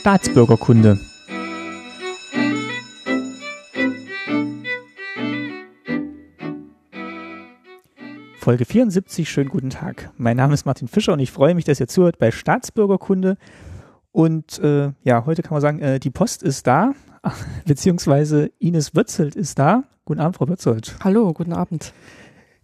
Staatsbürgerkunde. Folge 74, schönen guten Tag. Mein Name ist Martin Fischer und ich freue mich, dass ihr zuhört bei Staatsbürgerkunde. Und äh, ja, heute kann man sagen, äh, die Post ist da, beziehungsweise Ines Wötzelt ist da. Guten Abend, Frau Wötzelt. Hallo, guten Abend.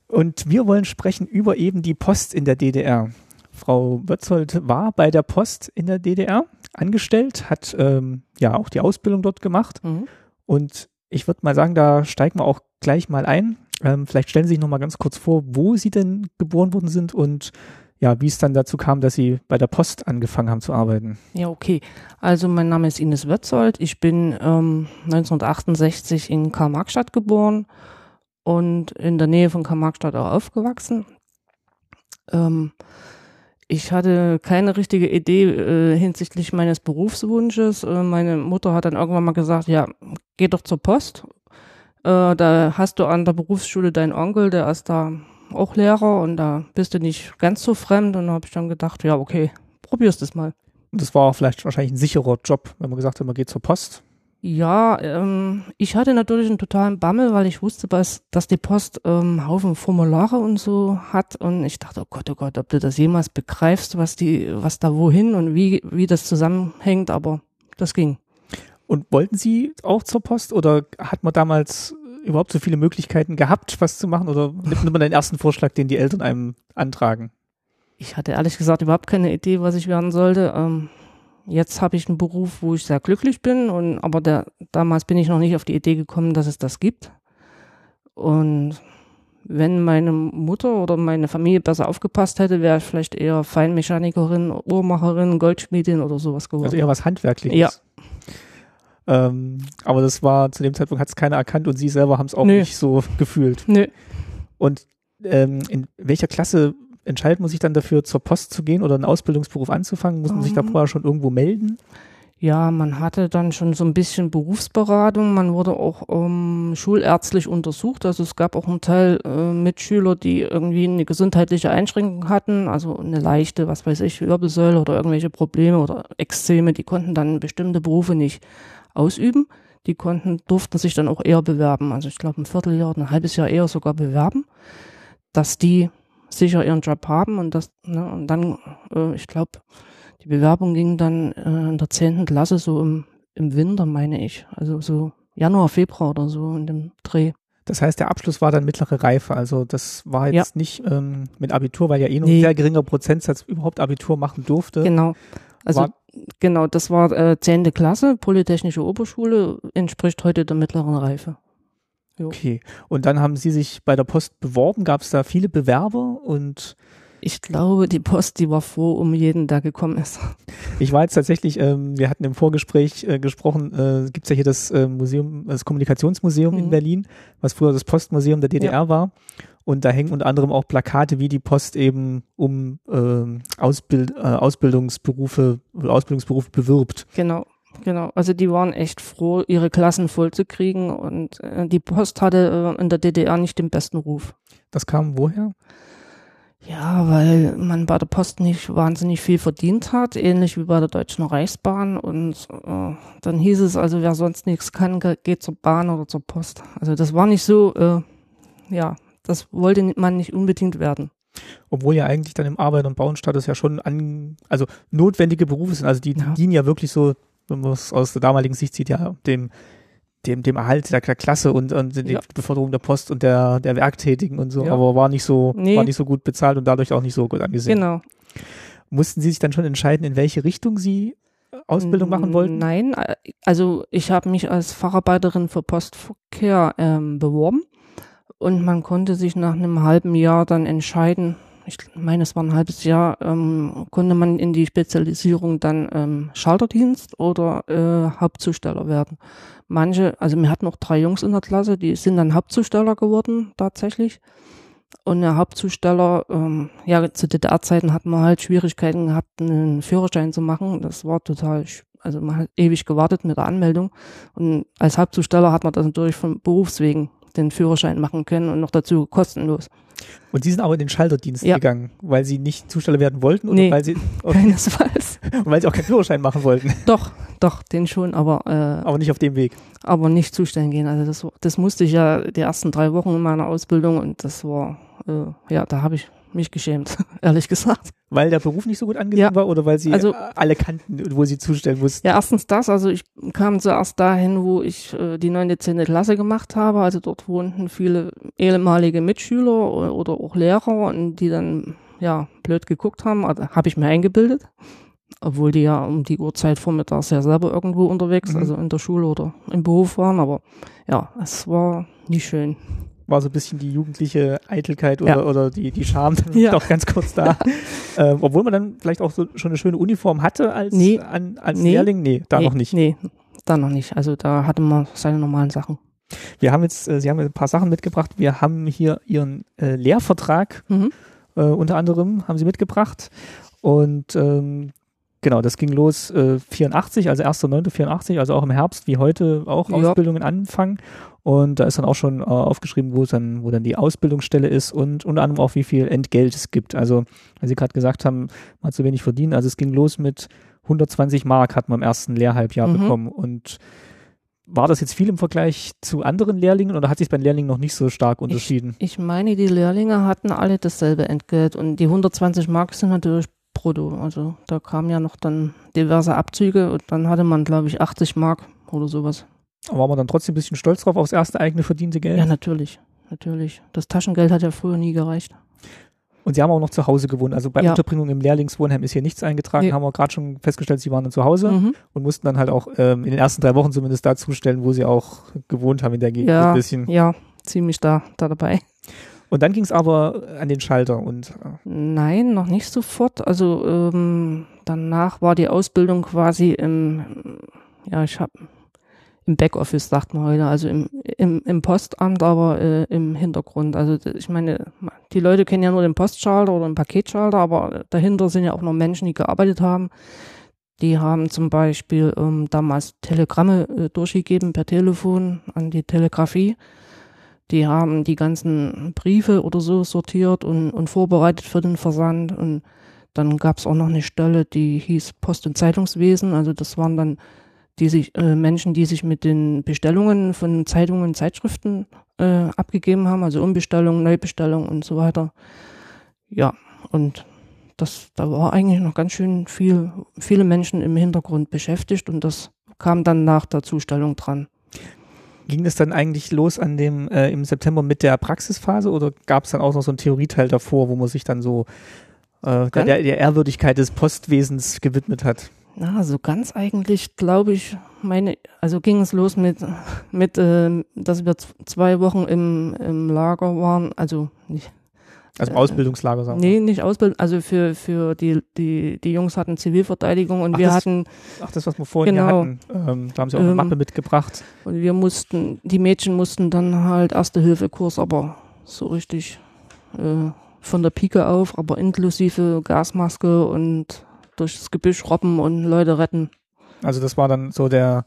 Und wir wollen sprechen über eben die Post in der DDR. Frau Wötzold war bei der Post in der DDR angestellt, hat ähm, ja auch die Ausbildung dort gemacht. Mhm. Und ich würde mal sagen, da steigen wir auch gleich mal ein. Ähm, vielleicht stellen Sie sich noch mal ganz kurz vor, wo Sie denn geboren worden sind und ja, wie es dann dazu kam, dass Sie bei der Post angefangen haben zu arbeiten. Ja, okay. Also mein Name ist Ines Wötzold. Ich bin ähm, 1968 in Karl-Marx-Stadt geboren und in der Nähe von Karl-Marx-Stadt auch aufgewachsen. Ähm, ich hatte keine richtige Idee äh, hinsichtlich meines Berufswunsches. Äh, meine Mutter hat dann irgendwann mal gesagt, ja, geh doch zur Post. Äh, da hast du an der Berufsschule deinen Onkel, der ist da auch Lehrer und da bist du nicht ganz so fremd. Und da habe ich dann gedacht, ja, okay, probierst es mal. Das war auch vielleicht wahrscheinlich ein sicherer Job, wenn man gesagt hat, man geht zur Post. Ja, ähm, ich hatte natürlich einen totalen Bammel, weil ich wusste, dass, dass die Post ähm, Haufen Formulare und so hat und ich dachte, oh Gott, oh Gott, ob du das jemals begreifst, was die, was da wohin und wie, wie das zusammenhängt, aber das ging. Und wollten Sie auch zur Post oder hat man damals überhaupt so viele Möglichkeiten gehabt, was zu machen oder nimmt man den ersten Vorschlag, den die Eltern einem antragen? Ich hatte ehrlich gesagt überhaupt keine Idee, was ich werden sollte. Ähm, jetzt habe ich einen Beruf, wo ich sehr glücklich bin und aber der, damals bin ich noch nicht auf die Idee gekommen, dass es das gibt. Und wenn meine Mutter oder meine Familie besser aufgepasst hätte, wäre ich vielleicht eher Feinmechanikerin, Uhrmacherin, Goldschmiedin oder sowas geworden. Also eher was Handwerkliches. Ja. Ähm, aber das war, zu dem Zeitpunkt hat es keiner erkannt und Sie selber haben es auch Nö. nicht so gefühlt. Nö. Und ähm, in welcher Klasse entscheidet man sich dann dafür, zur Post zu gehen oder einen Ausbildungsberuf anzufangen? Muss man sich da Mhm. vorher schon irgendwo melden? Ja, man hatte dann schon so ein bisschen Berufsberatung. Man wurde auch ähm, schulärztlich untersucht. Also es gab auch einen Teil äh, Mitschüler, die irgendwie eine gesundheitliche Einschränkung hatten, also eine leichte, was weiß ich, Wirbelsäule oder irgendwelche Probleme oder Extreme. Die konnten dann bestimmte Berufe nicht ausüben. Die konnten, durften sich dann auch eher bewerben. Also ich glaube ein Vierteljahr oder ein halbes Jahr eher sogar bewerben, dass die sicher ihren Job haben und das, ne, und dann, äh, ich glaube, die Bewerbung ging dann äh, in der zehnten Klasse so im, im Winter, meine ich. Also so Januar, Februar oder so in dem Dreh. Das heißt, der Abschluss war dann mittlere Reife. Also das war jetzt nicht ähm, mit Abitur, weil ja eh nur ein Nee. sehr geringer Prozentsatz überhaupt Abitur machen durfte. Genau. Also War- genau, das war äh, zehnte Klasse, Polytechnische Oberschule, entspricht heute der mittleren Reife. Okay. Und dann haben Sie sich bei der Post beworben. Gab es da viele Bewerber? Und Ich glaube, die Post, die war froh um jeden, der gekommen ist. ich war jetzt tatsächlich, ähm, wir hatten im Vorgespräch äh, gesprochen, äh, gibt es ja hier das äh, Museum, das Kommunikationsmuseum in Mhm. Berlin, was früher das Postmuseum der DDR Ja. war. Und da hängen unter anderem auch Plakate, wie die Post eben um ähm, Ausbild, äh, Ausbildungsberufe, Ausbildungsberufe bewirbt. Genau, genau. Also die waren echt froh, ihre Klassen voll zu kriegen und äh, die Post hatte äh, in der DDR nicht den besten Ruf. Das kam woher? Ja, weil man bei der Post nicht wahnsinnig viel verdient hat, ähnlich wie bei der Deutschen Reichsbahn. Und äh, dann hieß es also, wer sonst nichts kann, ge- geht zur Bahn oder zur Post. Also das war nicht so, äh, ja, das wollte man nicht unbedingt werden. Obwohl ja eigentlich dann im Arbeit- und Bauenstatus ja schon an, also notwendige Berufe sind. Also die, Ja. dienen ja wirklich so, man es aus der damaligen Sicht sieht, ja dem, dem, dem Erhalt der, Klasse und, und der Ja. Beförderung der Post und der, der Werktätigen und so, Ja. aber war nicht so, Nee. war nicht so gut bezahlt und dadurch auch nicht so gut angesehen. Genau. Mussten Sie sich dann schon entscheiden, in welche Richtung Sie Ausbildung machen wollten? Nein, äh, also ich habe mich als Facharbeiterin für Postverkehr ähm, beworben und man konnte sich nach einem halben Jahr dann entscheiden, ich meine, es war ein halbes Jahr, ähm, konnte man in die Spezialisierung dann ähm, Schalterdienst oder äh, Hauptzusteller werden. Manche, also wir hatten noch drei Jungs in der Klasse, die sind dann Hauptzusteller geworden tatsächlich. Und der Hauptzusteller, ähm, ja, zu DDR-Zeiten hat man halt Schwierigkeiten gehabt, einen Führerschein zu machen. Das war total, also man hat ewig gewartet mit der Anmeldung. Und als Hauptzusteller hat man das natürlich von Berufswegen den Führerschein machen können und noch dazu kostenlos. Und Sie sind aber in den Schalterdienst Ja. gegangen, weil Sie nicht Zusteller werden wollten oder Nee. weil Sie, okay, Keinesfalls. und weil Sie auch keinen Führerschein machen wollten? Doch, doch, den schon, aber, äh, aber nicht auf dem Weg. Aber nicht zustellen gehen. Also das, das musste ich ja die ersten drei Wochen in meiner Ausbildung und das war, äh, ja, da habe ich mich geschämt, ehrlich gesagt. Weil der Beruf nicht so gut angesehen ja. war oder weil sie also, alle kannten, wo sie zustellen mussten? Ja, erstens das. Also ich kam zuerst dahin, wo ich äh, die neunte, zehnte Klasse gemacht habe. Also dort wohnten viele ehemalige Mitschüler oder auch Lehrer und die dann ja blöd geguckt haben. Also, habe ich mir eingebildet. Obwohl die ja um die Uhrzeit vormittags ja selber irgendwo unterwegs, mhm. also in der Schule oder im Beruf waren. Aber ja, es war nicht schön war so ein bisschen die jugendliche Eitelkeit oder, ja. oder die, die Scham ja. doch ganz kurz da. ähm, obwohl man dann vielleicht auch so schon eine schöne Uniform hatte als, nee. an, als nee. Lehrling. Nee, da nee. noch nicht. Nee, da noch nicht. Also da hatte man seine normalen Sachen. Wir haben jetzt, äh, Sie haben ein paar Sachen mitgebracht. Wir haben hier Ihren äh, Lehrvertrag mhm. äh, unter anderem haben Sie mitgebracht. Und ähm, genau, das ging los äh, 84, also 1.9.84, also auch im Herbst wie heute auch ja. Ausbildungen anfangen. Und da ist dann auch schon äh, aufgeschrieben, wo dann, wo dann die Ausbildungsstelle ist und unter anderem auch, wie viel Entgelt es gibt. Also, weil Sie gerade gesagt haben, man hat zu wenig verdient. Also es ging los mit 120 Mark hat man im ersten Lehrhalbjahr mhm. bekommen. Und war das jetzt viel im Vergleich zu anderen Lehrlingen oder hat sich bei den Lehrlingen noch nicht so stark unterschieden? Ich, ich meine, die Lehrlinge hatten alle dasselbe Entgelt und die 120 Mark sind natürlich brutto. Also da kamen ja noch dann diverse Abzüge und dann hatte man, glaube ich, 80 Mark oder sowas. Aber war man dann trotzdem ein bisschen stolz drauf, aufs erste eigene verdiente Geld? Ja, natürlich. Natürlich. Das Taschengeld hat ja früher nie gereicht. Und Sie haben auch noch zu Hause gewohnt. Also bei ja. Unterbringung im Lehrlingswohnheim ist hier nichts eingetragen, nee. haben wir gerade schon festgestellt, Sie waren dann zu Hause mhm. und mussten dann halt auch ähm, in den ersten drei Wochen zumindest da zustellen, wo Sie auch gewohnt haben in der Gegend. Ja, ja ziemlich da, da dabei. Und dann ging es aber an den Schalter und. Äh Nein, noch nicht sofort. Also ähm, danach war die Ausbildung quasi im, ja, ich habe im Backoffice, sagt man heute, also im, im, im Postamt, aber äh, im Hintergrund. Also ich meine, die Leute kennen ja nur den Postschalter oder den Paketschalter, aber dahinter sind ja auch noch Menschen, die gearbeitet haben. Die haben zum Beispiel ähm, damals Telegramme äh, durchgegeben per Telefon an die Telegrafie. Die haben die ganzen Briefe oder so sortiert und, und vorbereitet für den Versand. Und dann gab es auch noch eine Stelle, die hieß Post- und Zeitungswesen. Also das waren dann die sich, äh, Menschen, die sich mit den Bestellungen von Zeitungen Zeitschriften äh, abgegeben haben, also Umbestellung, Neubestellung und so weiter. Ja, und das, da war eigentlich noch ganz schön viel, viele Menschen im Hintergrund beschäftigt und das kam dann nach der Zustellung dran. Ging es dann eigentlich los an dem äh, im September mit der Praxisphase oder gab es dann auch noch so einen Theorieteil davor, wo man sich dann so äh, der, der Ehrwürdigkeit des Postwesens gewidmet hat? Na, so ganz eigentlich, glaube ich, meine, also ging es los mit, mit äh, dass wir zwei Wochen im, im Lager waren, also nicht. Also im Ausbildungslager, sagen. Nee, nicht Ausbildung, also für, für die, die, die Jungs hatten Zivilverteidigung und ach, wir das, hatten. Ach, das, was wir vorhin genau, hatten, ähm, da haben sie auch eine ähm, Mappe mitgebracht. Und wir mussten, die Mädchen mussten dann halt Erste-Hilfe-Kurs, aber so richtig äh, von der Pike auf, aber inklusive Gasmaske und durchs Gebüsch robben und Leute retten. Also das war dann so der,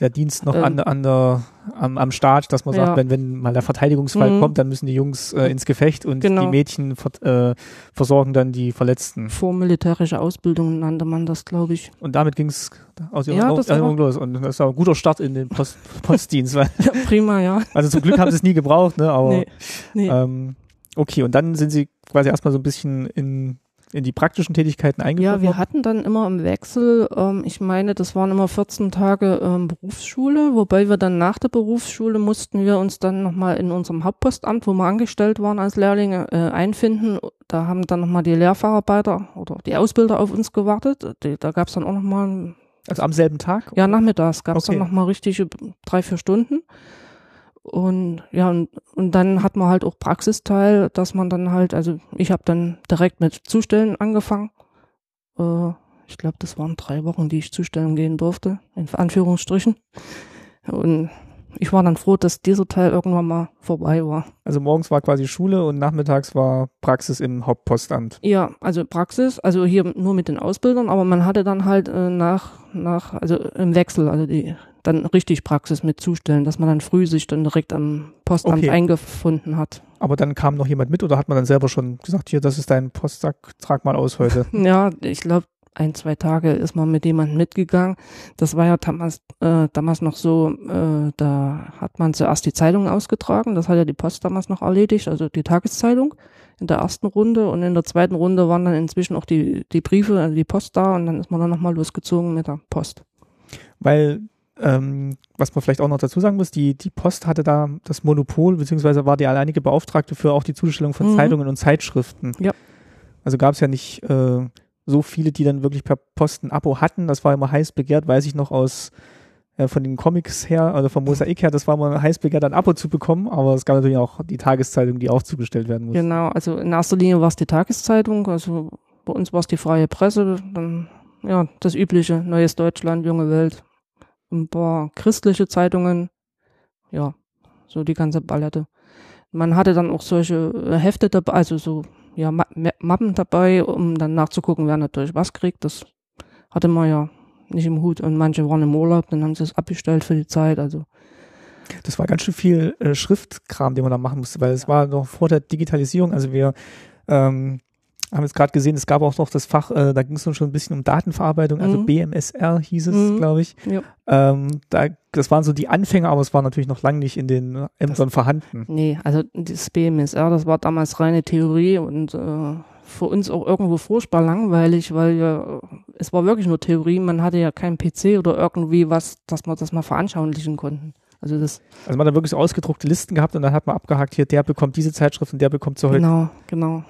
der Dienst noch ähm, an, an der, am, am Start, dass man sagt, wenn, wenn mal der Verteidigungsfall mhm. kommt, dann müssen die Jungs äh, ins Gefecht und genau. die Mädchen ver, äh, versorgen dann die Verletzten. Vormilitärische Ausbildung nannte man das, glaube ich. Und damit ging es aus ihrer ja, Erinnerung los. Und das war ein guter Start in den Post, Postdienst. ja, prima, ja. Also zum Glück haben sie es nie gebraucht, ne? Aber nee, nee. Ähm, okay, und dann sind sie quasi erstmal so ein bisschen in in die praktischen Tätigkeiten eingeführt Ja, wir hatten dann immer im Wechsel, ähm, ich meine, das waren immer 14 Tage ähm, Berufsschule, wobei wir dann nach der Berufsschule mussten wir uns dann nochmal in unserem Hauptpostamt, wo wir angestellt waren als Lehrlinge, äh, einfinden. Da haben dann nochmal die Lehrfacharbeiter oder die Ausbilder auf uns gewartet. Die, da gab es dann auch nochmal... Also am selben Tag? Ja, nachmittags gab es okay. dann nochmal richtige drei, vier Stunden. Und ja, und, und dann hat man halt auch Praxisteil, dass man dann halt, also ich habe dann direkt mit Zustellen angefangen. Äh, ich glaube, das waren drei Wochen, die ich zustellen gehen durfte, in Anführungsstrichen. Und ich war dann froh, dass dieser Teil irgendwann mal vorbei war. Also morgens war quasi Schule und nachmittags war Praxis im Hauptpostamt. Ja, also Praxis, also hier nur mit den Ausbildern, aber man hatte dann halt äh, nach, nach, also im Wechsel, also die dann richtig Praxis mit zustellen, dass man dann früh sich dann direkt am Postamt okay. eingefunden hat. Aber dann kam noch jemand mit oder hat man dann selber schon gesagt, hier, das ist dein Postsack, trag mal aus heute? ja, ich glaube, ein, zwei Tage ist man mit jemandem mitgegangen. Das war ja damals, äh, damals noch so, äh, da hat man zuerst die Zeitung ausgetragen, das hat ja die Post damals noch erledigt, also die Tageszeitung in der ersten Runde und in der zweiten Runde waren dann inzwischen auch die, die Briefe, also die Post da und dann ist man dann nochmal losgezogen mit der Post. Weil ähm, was man vielleicht auch noch dazu sagen muss, die, die Post hatte da das Monopol, beziehungsweise war die alleinige Beauftragte für auch die Zustellung von mhm. Zeitungen und Zeitschriften. Ja. Also gab es ja nicht äh, so viele, die dann wirklich per Post ein Abo hatten. Das war immer heiß begehrt, weiß ich noch aus äh, von den Comics her, also vom Mosaik her, das war immer heiß begehrt, ein Abo zu bekommen, aber es gab natürlich auch die Tageszeitung, die auch zugestellt werden musste. Genau, also in erster Linie war es die Tageszeitung, also bei uns war es die freie Presse, dann ja, das übliche, Neues Deutschland, Junge Welt, ein paar christliche Zeitungen, ja, so die ganze Ballette. Man hatte dann auch solche äh, Hefte dabei, also so ja, Mappen dabei, um dann nachzugucken, wer natürlich was kriegt. Das hatte man ja nicht im Hut und manche waren im Urlaub, dann haben sie es abgestellt für die Zeit. Also das war ganz schön viel äh, Schriftkram, den man da machen musste, weil es war noch vor der Digitalisierung. Also wir ähm, haben jetzt gerade gesehen, es gab auch noch das Fach, äh, da ging es schon ein bisschen um Datenverarbeitung, also mhm. BMSR hieß es, mhm. glaube ich. Ja. Ähm, da, das waren so die Anfänge, aber es war natürlich noch lange nicht in den Ämtern vorhanden. Nee, also das BMSR, das war damals reine Theorie und äh, für uns auch irgendwo furchtbar langweilig, weil ja, es war wirklich nur Theorie, man hatte ja keinen PC oder irgendwie was, dass man das mal veranschaulichen konnten. Also das. Also man hat wirklich so ausgedruckte Listen gehabt und dann hat man abgehakt, hier, der bekommt diese Zeitschrift und der bekommt so heute. Genau, genau.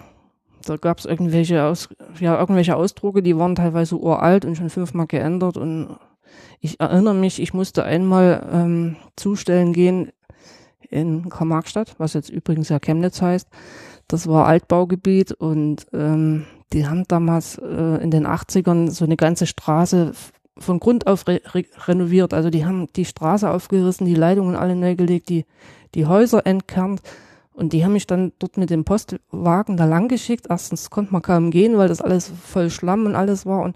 Da gab es irgendwelche, Aus, ja, irgendwelche Ausdrucke, die waren teilweise uralt und schon fünfmal geändert. Und ich erinnere mich, ich musste einmal ähm, zustellen gehen in Karl-Marx-Stadt, was jetzt übrigens ja Chemnitz heißt. Das war Altbaugebiet und ähm, die haben damals äh, in den 80ern so eine ganze Straße von Grund auf re re renoviert. Also die haben die Straße aufgerissen, die Leitungen alle neu gelegt, die, die Häuser entkernt. Und die haben mich dann dort mit dem Postwagen da lang geschickt. Erstens konnte man kaum gehen, weil das alles voll Schlamm und alles war. Und,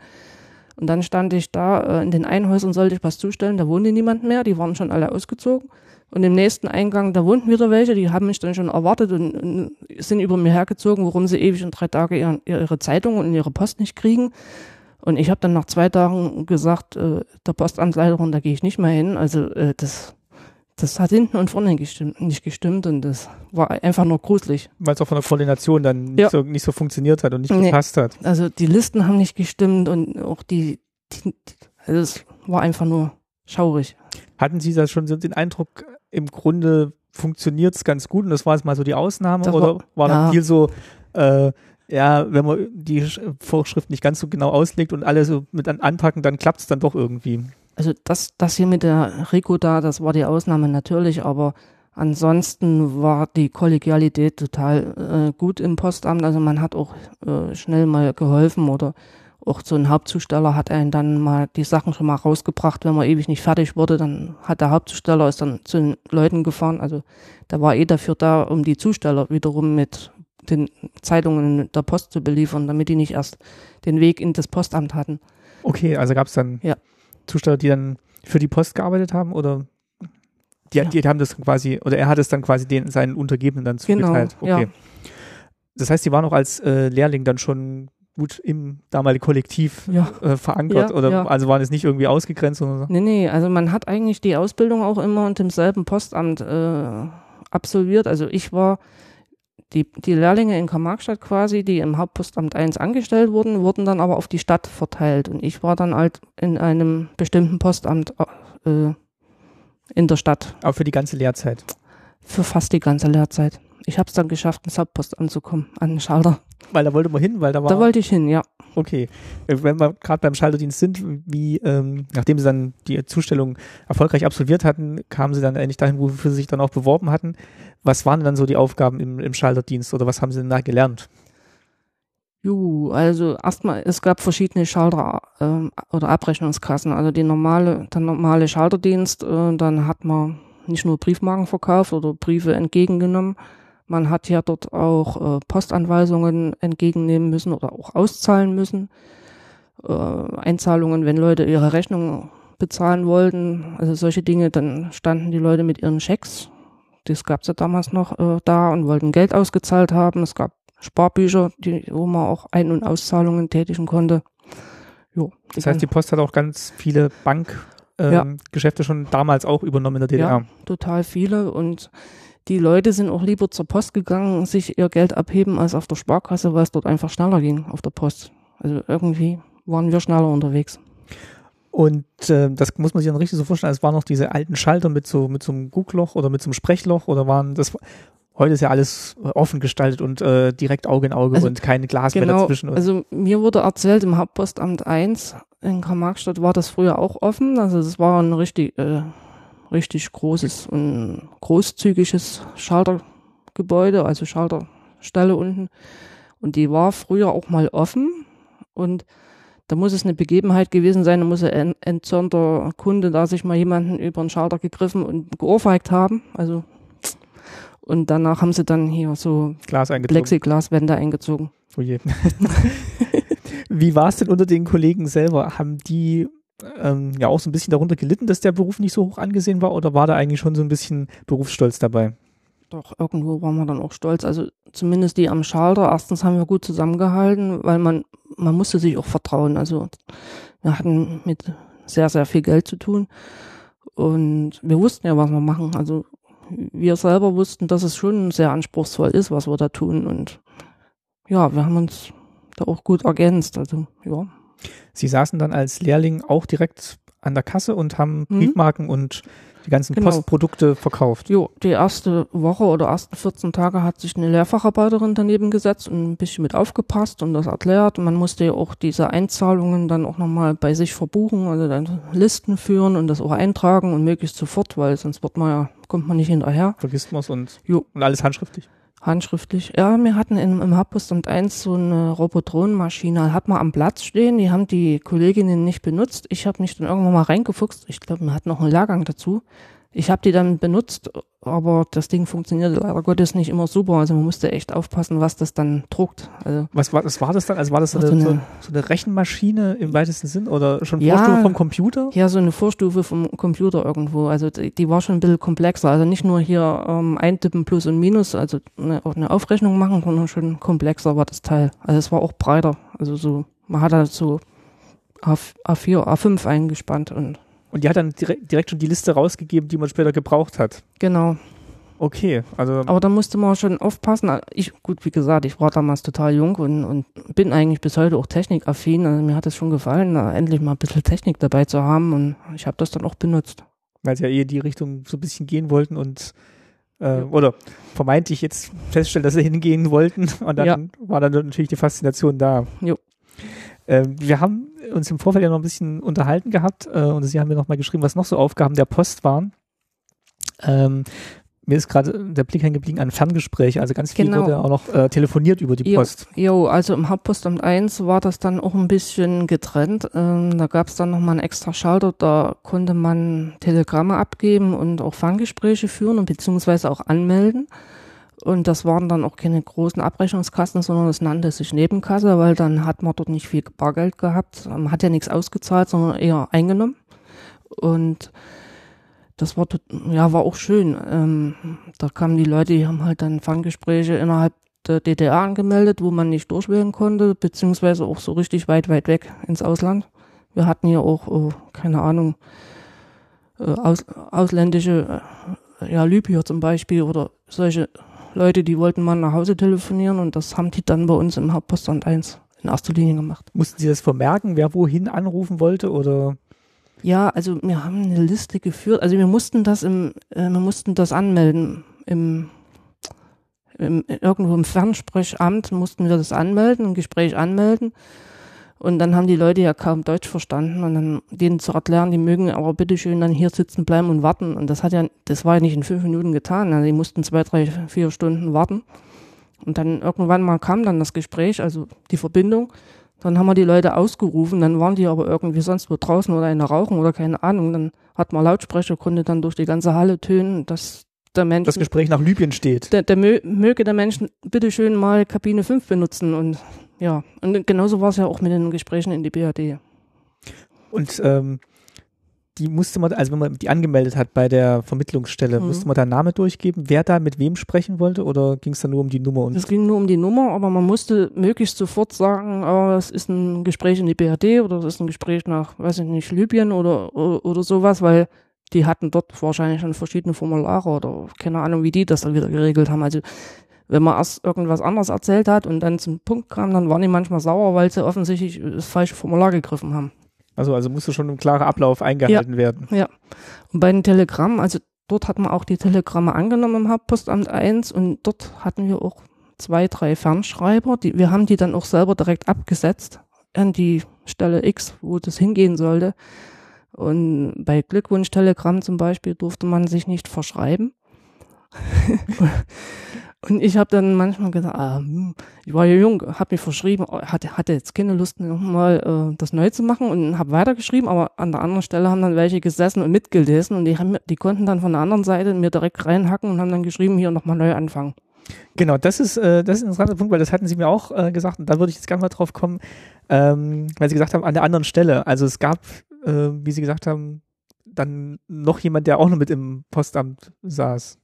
und dann stand ich da äh, in den Einhäusern, sollte ich was zustellen. Da wohnte niemand mehr, die waren schon alle ausgezogen. Und im nächsten Eingang, da wohnten wieder welche, die haben mich dann schon erwartet und, und sind über mir hergezogen, warum sie ewig und drei Tage ihre, ihre Zeitung und ihre Post nicht kriegen. Und ich habe dann nach zwei Tagen gesagt, äh, der Postamtsleiterin, da gehe ich nicht mehr hin. Also äh, das das hat hinten und vorne gestimmt, nicht gestimmt und das war einfach nur gruselig. Weil es auch von der Koordination dann nicht, ja. so, nicht so funktioniert hat und nicht nee. gepasst hat. Also die Listen haben nicht gestimmt und auch die, die, also es war einfach nur schaurig. Hatten Sie da schon so den Eindruck, im Grunde funktioniert es ganz gut und das war jetzt mal so die Ausnahme das oder war, war ja. dann viel so, äh, ja, wenn man die Vorschrift nicht ganz so genau auslegt und alle so mit anpacken, dann klappt es dann doch irgendwie also das, das hier mit der Rico da, das war die Ausnahme natürlich, aber ansonsten war die Kollegialität total äh, gut im Postamt. Also man hat auch äh, schnell mal geholfen oder auch so ein Hauptzusteller hat einen dann mal die Sachen schon mal rausgebracht, wenn man ewig nicht fertig wurde, dann hat der Hauptzusteller ist dann zu den Leuten gefahren. Also der war eh dafür da, um die Zusteller wiederum mit den Zeitungen der Post zu beliefern, damit die nicht erst den Weg in das Postamt hatten. Okay, also gab es dann ja. Zusteller, die dann für die Post gearbeitet haben oder die, ja. die haben das quasi, oder er hat es dann quasi den, seinen Untergebenen dann genau, zugeteilt. Genau, okay. Ja. Das heißt, die waren auch als äh, Lehrling dann schon gut im damaligen Kollektiv ja. äh, verankert ja, oder ja. also waren es nicht irgendwie ausgegrenzt oder so? Nee, nee, also man hat eigentlich die Ausbildung auch immer unter demselben Postamt äh, absolviert. Also ich war die, die Lehrlinge in Karl-Marx-Stadt quasi, die im Hauptpostamt 1 angestellt wurden, wurden dann aber auf die Stadt verteilt. Und ich war dann halt in einem bestimmten Postamt äh, in der Stadt. Aber für die ganze Lehrzeit? Für fast die ganze Lehrzeit. Ich habe es dann geschafft, ins Hauptpostamt zu kommen, an den Schalter. Weil da wollte man hin, weil da war. Da wollte ich hin, ja. Okay. Äh, wenn wir gerade beim Schalterdienst sind, wie, ähm, nachdem Sie dann die Zustellung erfolgreich absolviert hatten, kamen Sie dann endlich dahin, wofür Sie sich dann auch beworben hatten. Was waren dann so die Aufgaben im, im Schalterdienst oder was haben Sie denn da gelernt? Ju, also erstmal, es gab verschiedene Schalter äh, oder Abrechnungskassen. Also die normale, der normale Schalterdienst, äh, dann hat man nicht nur Briefmarken verkauft oder Briefe entgegengenommen, man hat ja dort auch äh, Postanweisungen entgegennehmen müssen oder auch auszahlen müssen. Äh, Einzahlungen, wenn Leute ihre Rechnung bezahlen wollten, also solche Dinge, dann standen die Leute mit ihren Schecks, das gab es ja damals noch äh, da und wollten Geld ausgezahlt haben. Es gab Sparbücher, die, wo man auch Ein- und Auszahlungen tätigen konnte. Jo, Das heißt, die Post hat auch ganz viele Bankgeschäfte Ja. schon damals auch übernommen in der DDR. Ja, total viele und die Leute sind auch lieber zur Post gegangen, sich ihr Geld abheben als auf der Sparkasse, weil es dort einfach schneller ging auf der Post. Also irgendwie waren wir schneller unterwegs. Und äh, das muss man sich dann richtig so vorstellen, es waren noch diese alten Schalter mit so, mit so einem Guckloch oder mit so einem Sprechloch oder waren das heute ist ja alles äh, offen gestaltet und äh, direkt Auge in Auge Also, und keine Glaswelle Genau, dazwischen. Also mir wurde erzählt, im Hauptpostamt 1 in Karl-Marx-Stadt war das früher auch offen. Also es war ein richtig, äh, richtig großes und großzügiges Schaltergebäude, also Schalterstelle unten. Und die war früher auch mal offen und da muss es eine Begebenheit gewesen sein, da muss ein entzürnter Kunde da sich mal jemanden über den Schalter gegriffen und geohrfeigt haben. Also und danach haben sie dann hier so Glas eingezogen. Plexiglaswände eingezogen. Oh je. Wie war es denn unter den Kollegen selber? Haben die ähm, ja auch so ein bisschen darunter gelitten, dass der Beruf nicht so hoch angesehen war oder war da eigentlich schon so ein bisschen Berufsstolz dabei? Doch, irgendwo waren wir dann auch stolz. Also zumindest die am Schalter. Erstens haben wir gut zusammengehalten, weil man, man musste sich auch vertrauen. Also wir hatten mit sehr, sehr viel Geld zu tun. Und wir wussten ja, was wir machen. Also wir selber wussten, dass es schon sehr anspruchsvoll ist, was wir da tun. Und ja, wir haben uns da auch gut ergänzt. Also ja. Sie saßen dann als Lehrling auch direkt an der Kasse und haben Mhm. Briefmarken und die ganzen Genau. Postprodukte verkauft. Jo, die erste Woche oder ersten 14 Tage hat sich eine Lehrfacharbeiterin daneben gesetzt und ein bisschen mit aufgepasst und das erklärt. Man musste ja auch diese Einzahlungen dann auch nochmal bei sich verbuchen, also dann Listen führen und das auch eintragen und möglichst sofort, weil sonst wird man ja, kommt man nicht hinterher. Vergisst man es und, Jo. und alles handschriftlich. Handschriftlich. Ja, wir hatten im, im Hauptpostamt 1 so eine Robotronenmaschine, hat man am Platz stehen, die haben die Kolleginnen nicht benutzt. Ich habe mich dann irgendwann mal reingefuchst. Ich glaube, wir hatten noch einen Lehrgang dazu. Ich habe die dann benutzt, aber das Ding funktionierte leider Gottes nicht immer super. Also man musste echt aufpassen, was das dann druckt. Also Was war, was war das dann? Also war das so Ach, eine, so so, eine- so eine Rechenmaschine im weitesten Sinn oder schon Ja. Vorstufe vom Computer? ja, so eine Vorstufe vom Computer irgendwo. Also die, die war schon ein bisschen komplexer. Also nicht nur hier ähm, eintippen Plus und Minus, also eine, auch eine Aufrechnung machen, sondern schon komplexer war das Teil. Also es war auch breiter. Also so, man hat halt so A, A4, A5 eingespannt und Und die hat dann direkt, direkt schon die Liste rausgegeben, die man später gebraucht hat. genau. Okay, also Aber da musste man schon aufpassen. Ich, gut, wie gesagt, ich war damals total jung und, und bin eigentlich bis heute auch technikaffin. Also mir hat es schon gefallen, endlich mal ein bisschen Technik dabei zu haben und ich habe das dann auch benutzt. weil sie ja eh die Richtung so ein bisschen gehen wollten und äh, Ja. oder vermeintlich jetzt feststellen, dass sie hingehen wollten und dann Ja. war dann natürlich die Faszination da. Jo. Ähm, wir haben uns im Vorfeld ja noch ein bisschen unterhalten gehabt äh, und Sie haben mir noch mal geschrieben, was noch so Aufgaben der Post waren. Ähm, mir ist gerade der Blick hängen geblieben an Ferngespräche, also ganz viel Genau. wurde auch noch äh, telefoniert über die Jo. Post. Jo, also im Hauptpostamt 1 war das dann auch ein bisschen getrennt. Ähm, da gab es dann nochmal einen extra Schalter, da konnte man Telegramme abgeben und auch Ferngespräche führen und beziehungsweise auch anmelden. Und das waren dann auch keine großen Abrechnungskassen, sondern das nannte sich Nebenkasse, weil dann hat man dort nicht viel Bargeld gehabt. Man hat ja nichts ausgezahlt, sondern eher eingenommen. Und das war, ja, war auch schön. Ähm, da kamen die Leute, die haben halt dann Ferngespräche innerhalb der DDR angemeldet, wo man nicht durchwählen konnte, beziehungsweise auch so richtig weit, weit weg ins Ausland. Wir hatten hier auch, oh, keine Ahnung, äh, aus, ausländische, äh, ja, Libyer zum Beispiel oder solche Leute, die wollten mal nach Hause telefonieren und das haben die dann bei uns im Hauptpostamt 1 in erster Linie gemacht. Mussten Sie das vermerken, wer wohin anrufen wollte oder? Ja, also wir haben eine Liste geführt. Also wir mussten das im, äh, wir mussten das anmelden im, im irgendwo im Fernsprechamt mussten wir das anmelden, ein Gespräch anmelden. Und dann haben die Leute ja kaum Deutsch verstanden und dann denen zu erklären, die mögen aber bitteschön dann hier sitzen bleiben und warten. Und das hat ja, das war ja nicht in fünf Minuten getan. Also die mussten zwei, drei, vier Stunden warten. Und dann irgendwann mal kam dann das Gespräch, also die Verbindung. Dann haben wir die Leute ausgerufen, dann waren die aber irgendwie sonst wo draußen oder eine rauchen oder keine Ahnung. Dann hat man Lautsprecher, konnte dann durch die ganze Halle tönen, dass der Mensch, Das Gespräch nach Libyen steht. der, der mö, möge der Mensch bitteschön mal Kabine 5 benutzen und ja. Und genauso war es ja auch mit den Gesprächen in die BRD. Und ähm, die musste man, also wenn man die angemeldet hat bei der Vermittlungsstelle, Mhm. musste man da einen Namen durchgeben, wer da mit wem sprechen wollte oder ging es da nur um die Nummer und Es ging nur um die Nummer, aber man musste möglichst sofort sagen, oh, es ist ein Gespräch in die BRD oder es ist ein Gespräch nach, weiß ich nicht, Libyen oder, oder, oder sowas, weil die hatten dort wahrscheinlich schon verschiedene Formulare oder keine Ahnung, wie die das dann wieder geregelt haben. Also wenn man erst irgendwas anderes erzählt hat und dann zum Punkt kam, dann waren die manchmal sauer, weil sie offensichtlich das falsche Formular gegriffen haben. also also musste schon ein klarer Ablauf eingehalten werden. Und bei den Telegrammen, also dort hat man auch die Telegramme angenommen im Hauptpostamt 1 und dort hatten wir auch zwei, drei Fernschreiber. Die, wir haben die dann auch selber direkt abgesetzt an die Stelle X, wo das hingehen sollte. Und bei Glückwunsch-Telegramm zum Beispiel durfte man sich nicht verschreiben. und ich habe dann manchmal gedacht, ah, hm, ich war ja jung, habe mich verschrieben, hatte, hatte jetzt keine Lust nochmal äh, das neu zu machen und habe weitergeschrieben, aber an der anderen Stelle haben dann welche gesessen und mitgelesen und die, haben, die konnten dann von der anderen Seite mir direkt reinhacken und haben dann geschrieben, hier nochmal neu anfangen. Genau, das ist, äh, das ist ein interessanter Punkt, weil das hatten Sie mir auch äh, gesagt und da würde ich jetzt gerne mal drauf kommen, ähm, weil Sie gesagt haben, an der anderen Stelle. Also es gab, äh, wie Sie gesagt haben, dann noch jemand, der auch noch mit im Postamt saß.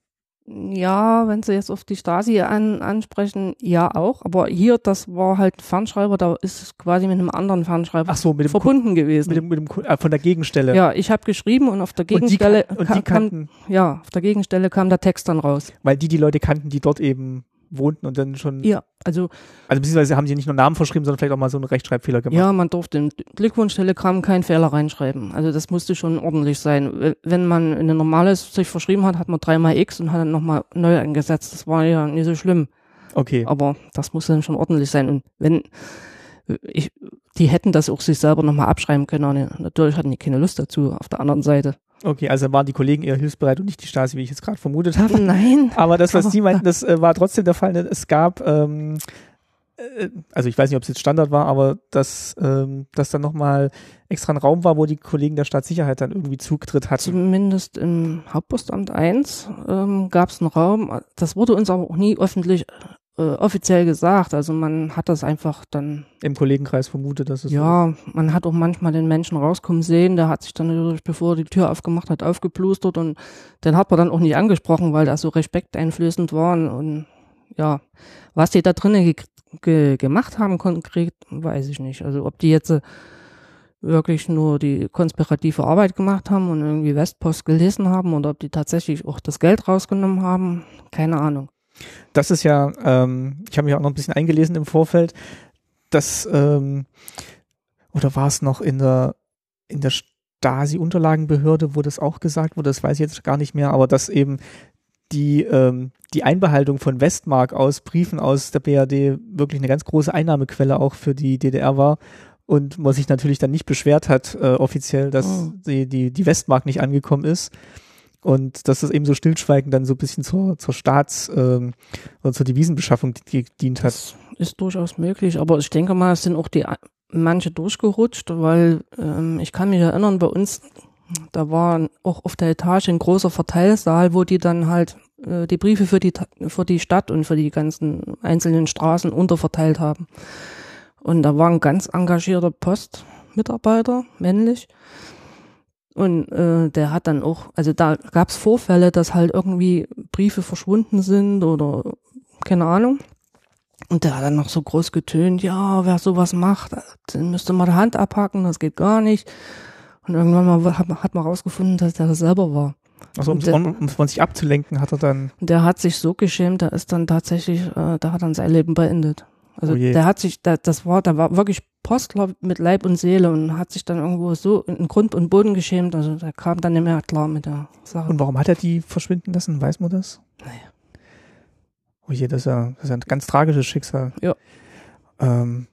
Ja, wenn Sie jetzt auf die Stasi an, ansprechen, ja auch, aber hier, das war halt ein Fernschreiber, da ist es quasi mit einem anderen Fernschreiber Ach so, mit dem, Ku- verbunden gewesen. mit dem, mit dem äh, von der Gegenstelle. ja, ich habe geschrieben und auf der und die, Gegenstelle kan- und die kam, kannten, ja, auf der Gegenstelle kam der Text dann raus. weil die die Leute kannten, die dort eben wohnten und dann schon, Ja, also also beziehungsweise haben die nicht nur Namen verschrieben, sondern vielleicht auch mal so einen Rechtschreibfehler gemacht. Ja, man durfte im Glückwunsch-Telegramm keinen Fehler reinschreiben. Also das musste schon ordentlich sein. Wenn man in ein normales sich verschrieben hat, hat man dreimal X und hat dann nochmal neu eingesetzt. Das war ja nicht so schlimm. Okay. Aber das musste dann schon ordentlich sein. Und wenn ich, die hätten das auch sich selber nochmal abschreiben können. Natürlich hatten die keine Lust dazu auf der anderen Seite. Okay, also waren die Kollegen eher hilfsbereit und nicht die Stasi, wie ich jetzt gerade vermutet habe. Nein. Aber das, was Sie meinten, das äh, war trotzdem der Fall. Ne? Es gab, ähm, äh, also ich weiß nicht, ob es jetzt Standard war, aber dass, ähm, dass dann nochmal extra ein Raum war, wo die Kollegen der Staatssicherheit dann irgendwie Zutritt hatten. Zumindest im Hauptpostamt 1 ähm, gab es einen Raum. Das wurde uns aber auch nie öffentlich äh, offiziell gesagt. Also man hat das einfach dann Im Kollegenkreis vermutet, dass es so Ja, man hat auch manchmal den Menschen rauskommen sehen, der hat sich dann natürlich, bevor er die Tür aufgemacht hat, aufgeplustert und den hat man dann auch nicht angesprochen, weil das so respekteinflößend war und, und ja, was die da drinnen ge ge gemacht haben konkret, weiß ich nicht. Also ob die jetzt äh, wirklich nur die konspirative Arbeit gemacht haben und irgendwie Westpost gelesen haben oder ob die tatsächlich auch das Geld rausgenommen haben, keine Ahnung. Das ist ja, ähm, ich habe mich auch noch ein bisschen eingelesen im Vorfeld, dass, ähm, oder war es noch in der, in der Stasi-Unterlagenbehörde, wo das auch gesagt wurde, das weiß ich jetzt gar nicht mehr, aber dass eben die, ähm, die Einbehaltung von Westmark aus Briefen aus der BRD wirklich eine ganz große Einnahmequelle auch für die DDR war und man sich natürlich dann nicht beschwert hat, äh, offiziell, dass Oh. die, die, die Westmark nicht angekommen ist. Und dass das eben so stillschweigend dann so ein bisschen zur, zur Staats- ähm, oder zur Devisenbeschaffung di- gedient hat. Das ist durchaus möglich, aber ich denke mal, es sind auch die manche durchgerutscht, weil ähm, ich kann mich erinnern, bei uns, da war auch auf der Etage ein großer Verteilsaal, wo die dann halt äh, die Briefe für die für die Stadt und für die ganzen einzelnen Straßen unterverteilt haben. Und da war ein ganz engagierter Postmitarbeiter, männlich. Und äh, der hat dann auch, also da gab es Vorfälle, dass halt irgendwie Briefe verschwunden sind oder keine Ahnung. Und der hat dann noch so groß getönt, ja, wer sowas macht, den müsste man die Hand abhacken, das geht gar nicht. Und irgendwann mal hat, hat man rausgefunden, dass der das selber war. Also um, der- um, um von sich abzulenken, hat er dann, der hat sich so geschämt, der ist dann tatsächlich, äh, der hat dann sein Leben beendet. Also Oh der hat sich, der, das war, der war wirklich Postler mit Leib und Seele und hat sich dann irgendwo so in Grund und Boden geschämt. Also der kam dann nicht mehr klar mit der Sache. und warum hat er die verschwinden lassen? Weiß man das? Naja. Oh je, das ist ja, das ist ja ein ganz tragisches Schicksal. Ja. Ähm,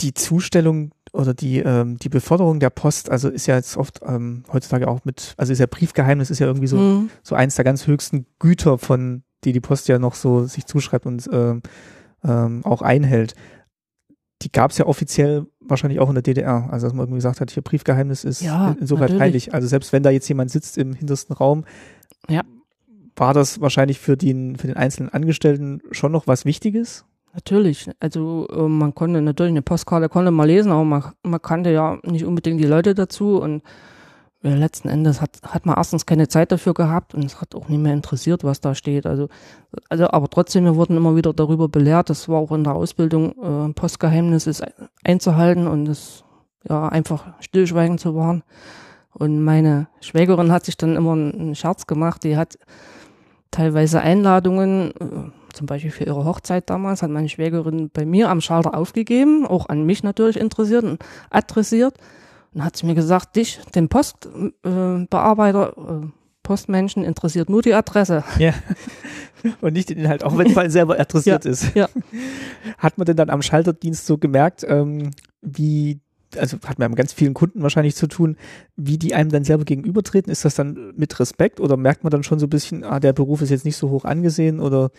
die Zustellung oder die, ähm, die Beförderung der Post, also ist ja jetzt oft ähm, heutzutage auch mit, also ist ja Briefgeheimnis, ist ja irgendwie so, Mhm. so eins der ganz höchsten Güter von, die die Post ja noch so sich zuschreibt und ähm, ähm, auch einhält. Die gab es ja offiziell wahrscheinlich auch in der DDR. Also dass man irgendwie gesagt hat, hier Briefgeheimnis ist Ja, in- insoweit natürlich. heilig. Also selbst wenn da jetzt jemand sitzt im hintersten Raum, Ja. war das wahrscheinlich für den, für den einzelnen Angestellten schon noch was Wichtiges? Natürlich. Also äh, man konnte natürlich eine Postkarte konnte man lesen, aber man, man kannte ja nicht unbedingt die Leute dazu und ja, letzten Endes hat, hat man erstens keine Zeit dafür gehabt und es hat auch nicht mehr interessiert, was da steht. Also, also aber trotzdem, wir wurden immer wieder darüber belehrt, das war auch in der Ausbildung, äh, Postgeheimnis ist einzuhalten und es ja einfach stillschweigend zu wahren. Und meine Schwägerin hat sich dann immer einen Scherz gemacht, die hat teilweise Einladungen, äh, zum Beispiel für ihre Hochzeit damals, hat meine Schwägerin bei mir am Schalter aufgegeben, auch an mich natürlich interessiert und adressiert. Und hat sie mir gesagt, dich, den Postbearbeiter, äh, Postmenschen interessiert nur die Adresse. Ja. Und nicht den Inhalt, auch wenn es mal selber adressiert ja, ist. Ja. Hat man denn dann am Schalterdienst so gemerkt, ähm, wie, also hat man mit ganz vielen Kunden wahrscheinlich zu tun, wie die einem dann selber gegenübertreten? Ist das dann mit Respekt oder merkt man dann schon so ein bisschen, ah, der Beruf ist jetzt nicht so hoch angesehen oder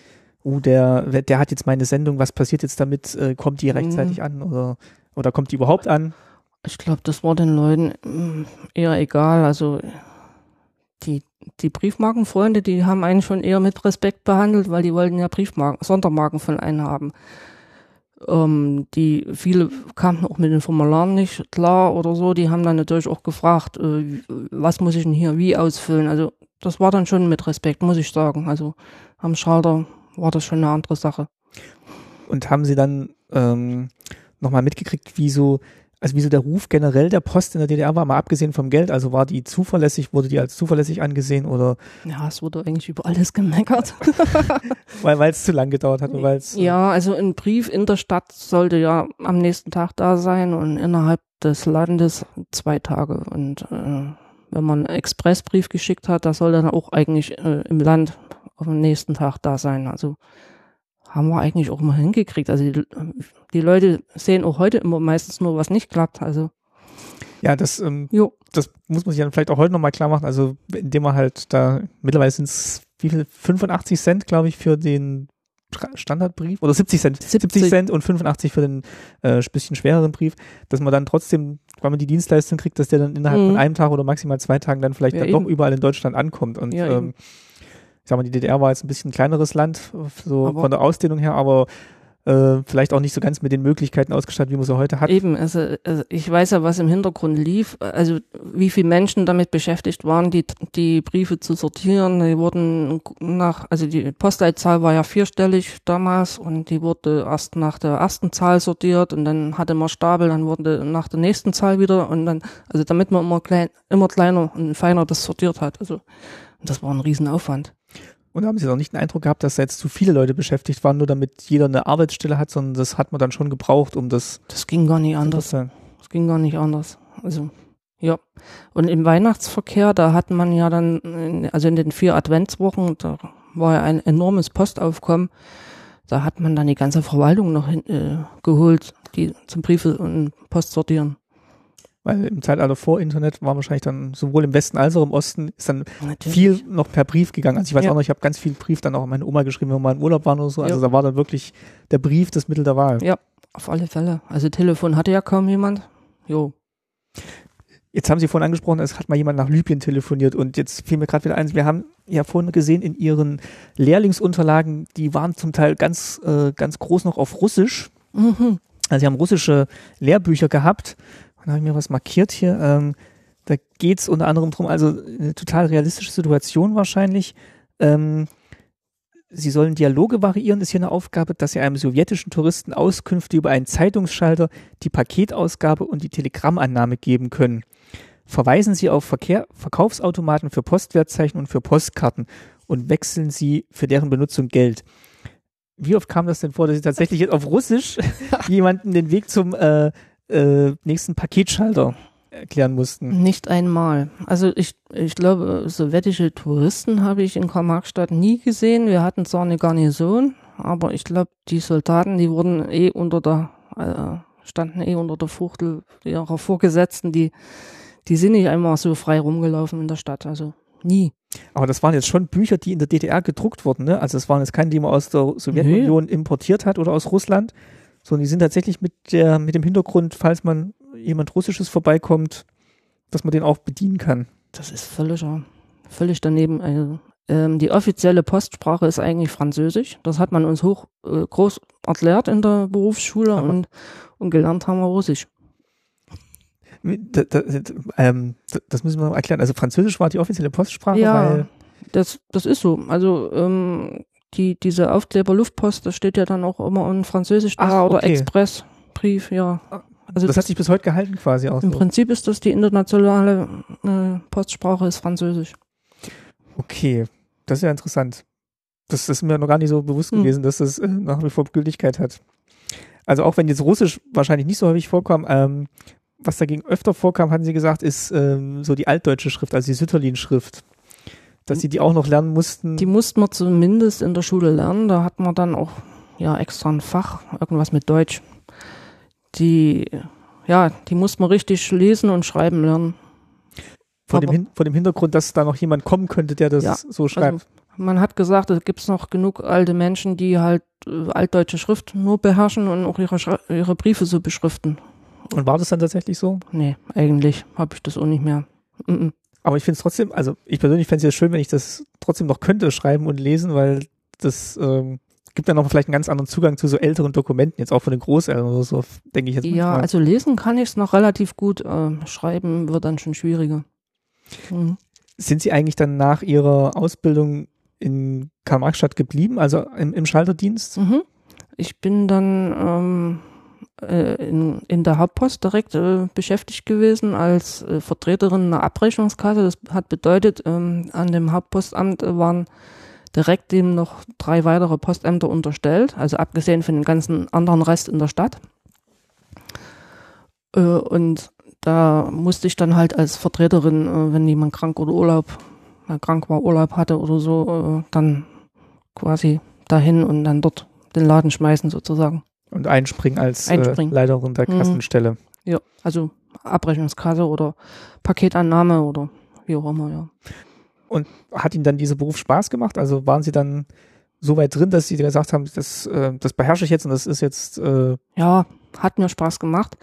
uh, der, der hat jetzt meine Sendung, was passiert jetzt damit? Äh, kommt die rechtzeitig mhm. an oder, oder kommt die überhaupt an? Ich glaube, das war den Leuten mm, eher egal. Also die, die Briefmarkenfreunde, die haben einen schon eher mit Respekt behandelt, weil die wollten ja Briefmarken, Sondermarken von einem haben. Ähm, die viele kamen auch mit den Formularen nicht klar oder so. Die haben dann natürlich auch gefragt, äh, was muss ich denn hier wie ausfüllen. Also das war dann schon mit Respekt, muss ich sagen. Also am Schalter war das schon eine andere Sache. Und haben Sie dann ähm, nochmal mitgekriegt, wie so also wie so der Ruf generell der Post in der DDR war, mal abgesehen vom Geld, also war die zuverlässig, wurde die als zuverlässig angesehen oder? Ja, es wurde eigentlich über alles gemeckert. weil es zu lang gedauert hat. Weil äh ja, also ein Brief in der Stadt sollte ja am nächsten Tag da sein und innerhalb des Landes zwei Tage. Und äh, wenn man einen Expressbrief geschickt hat, da soll dann auch eigentlich äh, im Land dem nächsten Tag da sein. Also haben wir eigentlich auch mal hingekriegt. Also die, die, Leute sehen auch heute immer meistens nur, was nicht klappt. Also ja, das, ähm, das muss man sich dann vielleicht auch heute nochmal klar machen. Also indem man halt da mittlerweile sind es wie viel 85 Cent, glaube ich, für den Standardbrief oder 70 Cent, 70, 70 Cent und 85 für den äh, bisschen schwereren Brief, dass man dann trotzdem, weil man die Dienstleistung kriegt, dass der dann innerhalb mhm. von einem Tag oder maximal zwei Tagen dann vielleicht ja, dann doch überall in Deutschland ankommt und ja, ähm, ich sag mal, die DDR war jetzt ein bisschen ein kleineres Land, so aber von der Ausdehnung her, aber äh, vielleicht auch nicht so ganz mit den Möglichkeiten ausgestattet, wie man sie heute hat. Eben, also, also ich weiß ja, was im Hintergrund lief, also wie viele Menschen damit beschäftigt waren, die, die Briefe zu sortieren. Die wurden nach, also die Postleitzahl war ja vierstellig damals und die wurde erst nach der ersten Zahl sortiert und dann hatte man Stapel, dann wurde nach der nächsten Zahl wieder und dann, also damit man immer klein, immer kleiner und feiner das sortiert hat. Also das war ein Riesenaufwand. Und haben Sie auch nicht den Eindruck gehabt, dass da jetzt zu viele Leute beschäftigt waren, nur damit jeder eine Arbeitsstelle hat, sondern das hat man dann schon gebraucht, um das. Das ging gar nicht anders. Das ging gar nicht anders. Also, ja. Und im Weihnachtsverkehr, da hat man ja dann, also in den vier Adventswochen, da war ja ein enormes Postaufkommen. Da hat man dann die ganze Verwaltung noch hin, äh, geholt, die zum Briefe und Post sortieren weil im Zeitalter vor Internet war wahrscheinlich dann sowohl im Westen als auch im Osten ist dann Natürlich. viel noch per Brief gegangen. Also ich weiß ja. auch noch, ich habe ganz viel Brief dann auch an meine Oma geschrieben, wenn wir mal im Urlaub waren oder so. Also ja. da war dann wirklich der Brief das Mittel der Wahl. Ja, auf alle Fälle. Also Telefon hatte ja kaum jemand. Jo. Jetzt haben Sie vorhin angesprochen, es hat mal jemand nach Libyen telefoniert und jetzt fiel mir gerade wieder eins. Wir haben ja vorhin gesehen in Ihren Lehrlingsunterlagen, die waren zum Teil ganz, äh, ganz groß noch auf Russisch. Mhm. Also Sie haben russische Lehrbücher gehabt dann habe ich mir was markiert hier. Ähm, da geht es unter anderem drum, also eine total realistische Situation wahrscheinlich. Ähm, Sie sollen Dialoge variieren, ist hier eine Aufgabe, dass Sie einem sowjetischen Touristen Auskünfte über einen Zeitungsschalter, die Paketausgabe und die Telegrammannahme geben können. Verweisen Sie auf Verkehr, Verkaufsautomaten für Postwertzeichen und für Postkarten und wechseln Sie für deren Benutzung Geld. Wie oft kam das denn vor, dass Sie tatsächlich jetzt auf Russisch jemanden den Weg zum äh, äh, nächsten Paketschalter erklären mussten. Nicht einmal. Also ich, ich glaube, sowjetische Touristen habe ich in Karl-Marx-Stadt nie gesehen. Wir hatten zwar eine Garnison, aber ich glaube, die Soldaten, die wurden eh unter der, äh, standen eh unter der Fuchtel ihrer Vorgesetzten, die, die sind nicht einmal so frei rumgelaufen in der Stadt. Also nie. Aber das waren jetzt schon Bücher, die in der DDR gedruckt wurden, ne? Also es waren jetzt keine, die man aus der Sowjetunion nee. importiert hat oder aus Russland, sondern die sind tatsächlich mit der, mit dem Hintergrund, falls man jemand Russisches vorbeikommt, dass man den auch bedienen kann. Das ist völlig, völlig daneben. Also Ähm, die offizielle Postsprache ist eigentlich Französisch. Das hat man uns hoch äh, groß erklärt in der Berufsschule und, und gelernt haben wir Russisch. Da, da, ähm, das müssen wir mal erklären. Also Französisch war die offizielle Postsprache, Ja, weil das, das ist so. Also ähm, die, diese Aufkleber Luftpost, das steht ja dann auch immer in Französisch da Ach, oder okay. Expressbrief, ja. Also das hat sich bis heute gehalten quasi auch im so. Prinzip ist das die internationale äh, Postsprache ist Französisch. Okay, das ist ja interessant. Das, das ist mir noch gar nicht so bewusst Hm. gewesen, dass das äh, nach wie vor Gültigkeit hat. Also auch wenn jetzt Russisch wahrscheinlich nicht so häufig vorkam, ähm, was dagegen öfter vorkam, hatten Sie gesagt, ist ähm, so die altdeutsche Schrift, also die Sütterlin-Schrift. Dass Sie die auch noch lernen mussten. Die mussten wir zumindest in der Schule lernen. Da hat man dann auch ja extra ein Fach, irgendwas mit Deutsch. Die, ja, die mussten wir richtig lesen und schreiben lernen. vor, dem Hin vor dem Hintergrund, dass da noch jemand kommen könnte, der das Ja, so schreibt. Man hat gesagt, es gibt noch genug alte Menschen, die halt äh, altdeutsche Schrift nur beherrschen und auch ihre, Schra ihre Briefe so beschriften. Und war das dann tatsächlich so? Nee, eigentlich habe ich das auch nicht mehr. Mhm. Aber ich finde es trotzdem, also ich persönlich fände es ja schön, wenn ich das trotzdem noch könnte, schreiben und lesen, weil das ähm, gibt dann noch vielleicht einen ganz anderen Zugang zu so älteren Dokumenten, jetzt auch von den Großeltern oder so, denke ich jetzt Ja, manchmal. also lesen kann ich es noch relativ gut, äh, schreiben wird dann schon schwieriger. Mhm. Sind Sie eigentlich dann nach Ihrer Ausbildung in Karl-Marx-Stadt geblieben, also im, im Schalterdienst? Mhm. Ich bin dann ähm, äh, in, in der Hauptpost direkt äh, beschäftigt gewesen als äh, Vertreterin einer Abrechnungskasse. Das hat bedeutet, ähm, an dem Hauptpostamt äh, waren direkt dem noch drei weitere Postämter unterstellt, also abgesehen von dem ganzen anderen Rest in der Stadt. Äh, und da musste ich dann halt als Vertreterin, äh, wenn jemand krank oder Urlaub, äh, krank war, Urlaub hatte oder so, äh, dann quasi dahin und dann dort den Laden schmeißen sozusagen. Und einspringen als Einspringen. Äh, Leiterin der Mhm. Kassenstelle. Ja, also Abrechnungskasse oder Paketannahme oder wie auch immer, ja. Hat Ihnen dann dieser Beruf Spaß gemacht? Also waren Sie dann so weit drin, dass Sie gesagt haben, das, äh, das beherrsche ich jetzt und das ist jetzt, äh, Ja, hat mir Spaß gemacht.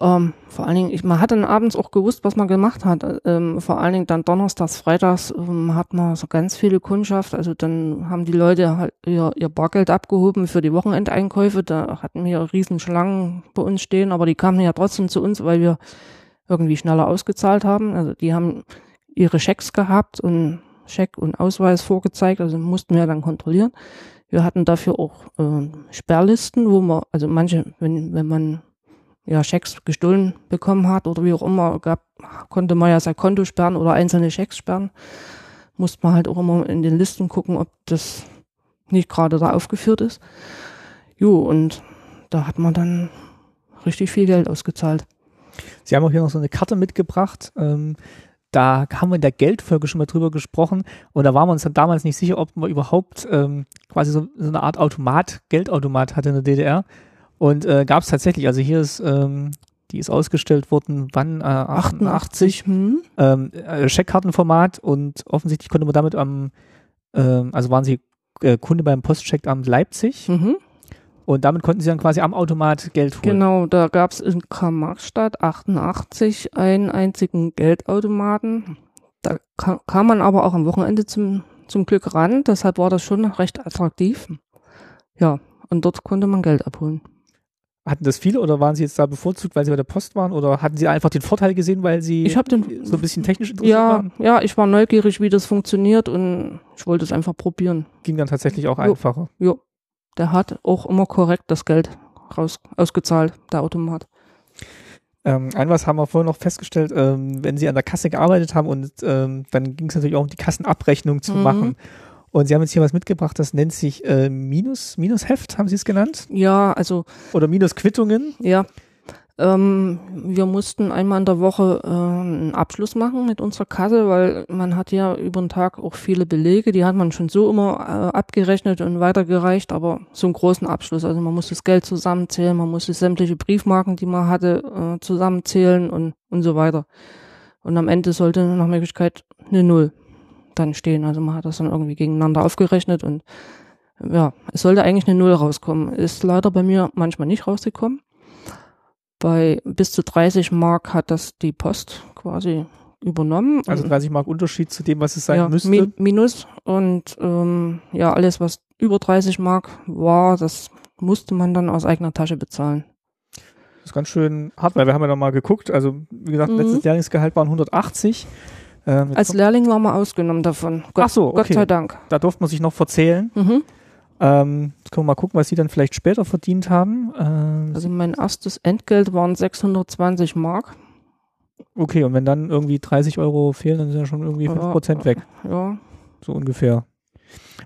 Ähm, vor allen Dingen, ich, man hat dann abends auch gewusst, was man gemacht hat. Ähm, vor allen Dingen dann donnerstags, freitags ähm, hat man so ganz viele Kundschaft. Also dann haben die Leute halt ihr, ihr Bargeld abgehoben für die Wochenendeinkäufe. Da hatten wir riesen Schlangen bei uns stehen, aber die kamen ja trotzdem zu uns, weil wir irgendwie schneller ausgezahlt haben. Also die haben ihre Schecks gehabt und Scheck und Ausweis vorgezeigt, also mussten wir dann kontrollieren. Wir hatten dafür auch äh, Sperrlisten, wo man, also manche, wenn, wenn man ja Schecks gestohlen bekommen hat oder wie auch immer, gab, konnte man ja sein Konto sperren oder einzelne Schecks sperren. Musste man halt auch immer in den Listen gucken, ob das nicht gerade da aufgeführt ist. Jo, und da hat man dann richtig viel Geld ausgezahlt. Sie haben auch hier noch so eine Karte mitgebracht. Ähm, da haben wir in der Geldfolge schon mal drüber gesprochen und da waren wir uns dann damals nicht sicher, ob man überhaupt ähm, quasi so, so eine Art Automat, Geldautomat hatte in der DDR. Und äh, gab es tatsächlich, also hier ist, ähm, die ist ausgestellt worden, wann? Äh, 88. Hm? Ähm, äh, Scheckkartenformat und offensichtlich konnte man damit am, ähm, also waren sie äh, Kunde beim Postcheckamt Leipzig Mhm. und damit konnten sie dann quasi am Automat Geld holen. Genau, da gab es in Karl-Marx-Stadt 88 einen einzigen Geldautomaten. Da ka kam man aber auch am Wochenende zum, zum Glück ran, deshalb war das schon recht attraktiv. Ja, und dort konnte man Geld abholen. Hatten das viele oder waren sie jetzt da bevorzugt, weil sie bei der Post waren oder hatten sie einfach den Vorteil gesehen, weil sie Ich den, so ein bisschen technisch interessiert ja, waren? ja, ich war neugierig, wie das funktioniert und ich wollte es einfach probieren. Ging dann tatsächlich auch Jo. einfacher. Jo, der hat auch immer korrekt das Geld raus, ausgezahlt, der Automat. Ähm, ein was haben wir vorhin noch festgestellt, ähm, wenn sie an der Kasse gearbeitet haben und ähm, dann ging es natürlich auch um die Kassenabrechnung zu Mhm. machen. Und sie haben jetzt hier was mitgebracht, das nennt sich äh, Minus, Minusheft, haben sie es genannt? Ja, also Oder Minusquittungen. Ja. Ähm, wir mussten einmal in der Woche äh, einen Abschluss machen mit unserer Kasse, weil man hat ja über den Tag auch viele Belege, die hat man schon so immer äh, abgerechnet und weitergereicht, aber so einen großen Abschluss. Also man muss das Geld zusammenzählen, man muss sämtliche Briefmarken, die man hatte, äh, zusammenzählen und, und so weiter. Und am Ende sollte nach Möglichkeit eine Null dann stehen. Also man hat das dann irgendwie gegeneinander aufgerechnet und ja, es sollte eigentlich eine Null rauskommen. Ist leider bei mir manchmal nicht rausgekommen. Bei bis zu 30 Mark hat das die Post quasi übernommen. Also Und- 30 Mark Unterschied zu dem, was es sein ja, müsste. Mi Minus und ähm, ja, alles, was über 30 Mark war, das musste man dann aus eigener Tasche bezahlen. Das ist ganz schön hart, weil wir haben ja noch mal geguckt. Also, wie gesagt, Mhm. letztes Lehrlingsgehalt waren 180. Ähm, Als Lehrling war man ausgenommen davon. Gott, Ach so, Gott okay. sei Dank. da durfte man sich noch verzählen. Mhm. Ähm, jetzt können wir mal gucken, was sie dann vielleicht später verdient haben. Ähm, Also mein erstes Entgelt waren 620 Mark. okay, und wenn dann irgendwie 30 Euro fehlen, dann sind ja schon irgendwie Ja. 5% weg. Ja, So ungefähr.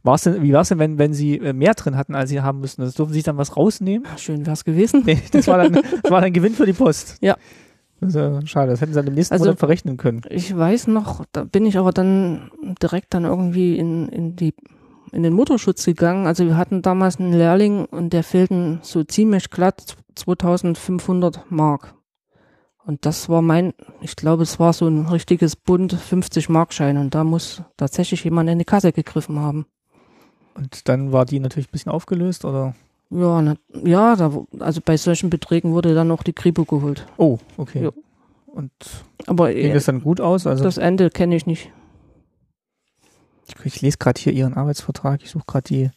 War's denn, wie war es denn, wenn, wenn sie äh, mehr drin hatten, als sie haben müssten? Das durften sie sich dann was rausnehmen? schön wär's gewesen. Nee, das war dann, das war dann Gewinn für die Post. Ja. Das ist ja schade, das hätten sie dann im nächsten Also- Monat verrechnen können. Ich weiß noch, da bin ich aber dann direkt dann irgendwie in, in die in den Mutterschutz gegangen. Also wir hatten damals einen Lehrling und der fehlten so ziemlich glatt 2500 Mark. Und das war mein, ich glaube, es war so ein richtiges Bund 50 Markschein und da muss tatsächlich jemand in die Kasse gegriffen haben. Und dann war die natürlich ein bisschen aufgelöst, oder? Ja, na, ja, da, also bei solchen Beträgen wurde dann auch die Kripo geholt. Oh, okay. Jo. Und Aber ging äh, das dann gut aus? Also das Ende kenne ich nicht. ich, ich lese gerade hier ihren Arbeitsvertrag, ich suche gerade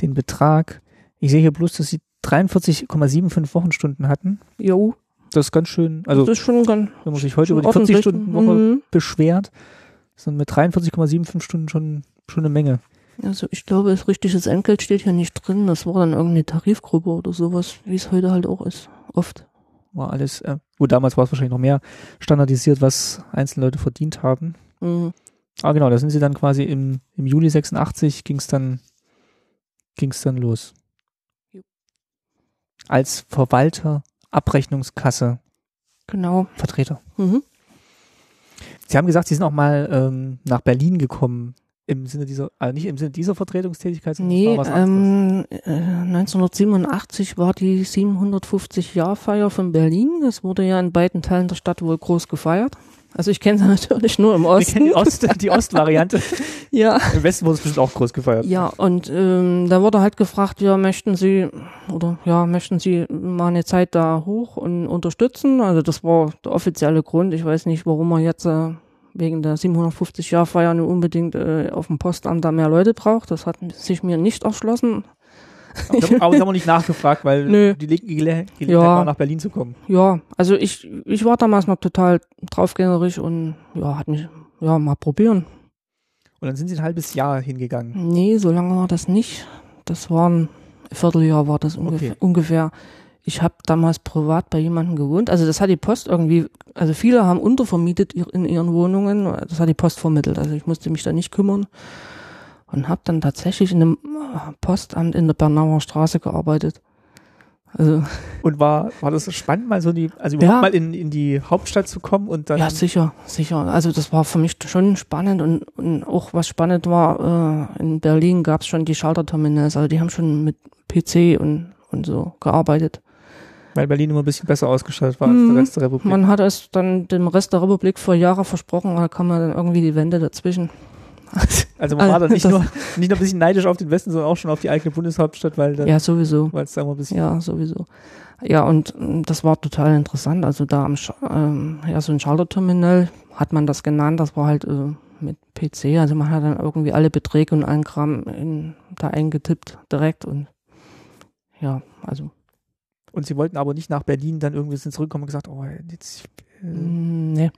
den Betrag. Ich sehe hier bloß, dass sie 43,75 Wochenstunden hatten. Jo, Das ist ganz schön, also das ist schon ganz wenn man sich heute über die 40 ordentlich. Stunden Woche Mhm. beschwert, sind mit 43,75 Stunden schon, schon eine Menge. Also ich glaube, das richtiges Entgelt steht hier nicht drin. Das war dann irgendeine Tarifgruppe oder sowas, wie es heute halt auch ist. Oft. War alles, äh, gut, damals war es wahrscheinlich noch mehr standardisiert, was einzelne Leute verdient haben. Mhm. Ah, genau, da sind sie dann quasi im, im Juli 86 ging es dann, ging's dann los. Jo. Als Verwalter, Abrechnungskasse, Genau. Vertreter. Mhm. Sie haben gesagt, Sie sind auch mal ähm, nach Berlin gekommen. Im Sinne dieser, also nicht im Sinne dieser Vertretungstätigkeit, sondern Nee, was anderes. ähm, äh, 1987 war die 750-Jahr-Feier von Berlin. Das wurde ja in beiden Teilen der Stadt wohl groß gefeiert. Also ich kenne sie natürlich nur im Wir kennen die, Osten. Ost, die Ostvariante. Ja. Im Westen wurde es bestimmt auch groß gefeiert. Ja, und ähm, da wurde halt gefragt, ja, möchten Sie oder ja, möchten Sie mal eine Zeit da hoch und unterstützen? Also das war der offizielle Grund. Ich weiß nicht, warum man jetzt äh, wegen der 750 Jahr Feier nur unbedingt äh, auf dem Postamt da mehr Leute braucht. Das hat sich mir nicht erschlossen. Aber, das- haben wir nicht nachgefragt, weil Nö. die Gele Gelegenheit Ja. war, nach Berlin zu kommen. Ja, also ich ich war damals noch total draufgängerig und ja, hat mich ja mal probieren. Und dann sind sie ein halbes Jahr hingegangen. Nee, so lange war das nicht. Das war ein Vierteljahr war das ungefähr. Okay. ungefähr. Ich habe damals privat bei jemandem gewohnt. Also das hat die Post irgendwie, also viele haben untervermietet in ihren Wohnungen. Das hat die Post vermittelt. Also ich musste mich da nicht kümmern. Und habe dann tatsächlich in einem äh, Postamt in der Bernauer Straße gearbeitet. Also Und war, war das spannend, mal so in die, also überhaupt Ja. mal in, in die Hauptstadt zu kommen und dann. ja, sicher, sicher. Also das war für mich schon spannend und, und auch was spannend war, äh, in Berlin gab es schon die Schalterterminals. Also die haben schon mit PC und, und so gearbeitet. Weil Berlin immer ein bisschen besser ausgestattet war als Mhm. der Rest der Republik. Man hat es dann dem Rest der Republik vor Jahren versprochen, da kam man dann irgendwie die Wände dazwischen. also man war dann nicht nur, nicht nur ein bisschen neidisch auf den Westen, sondern auch schon auf die eigene Bundeshauptstadt, weil dann, Ja, sowieso. weil es da immer ein bisschen, Ja, sowieso. Ja, und mm, das war total interessant. Also da am ähm, ja, so ein Schalterterminal hat man das genannt, das war halt äh, mit PC. Also man hat dann irgendwie alle Beträge und allen Kram in, da eingetippt direkt und ja, also und sie wollten aber nicht nach Berlin dann irgendwie sind zurückkommen und gesagt, oh, jetzt, äh, mm, nee.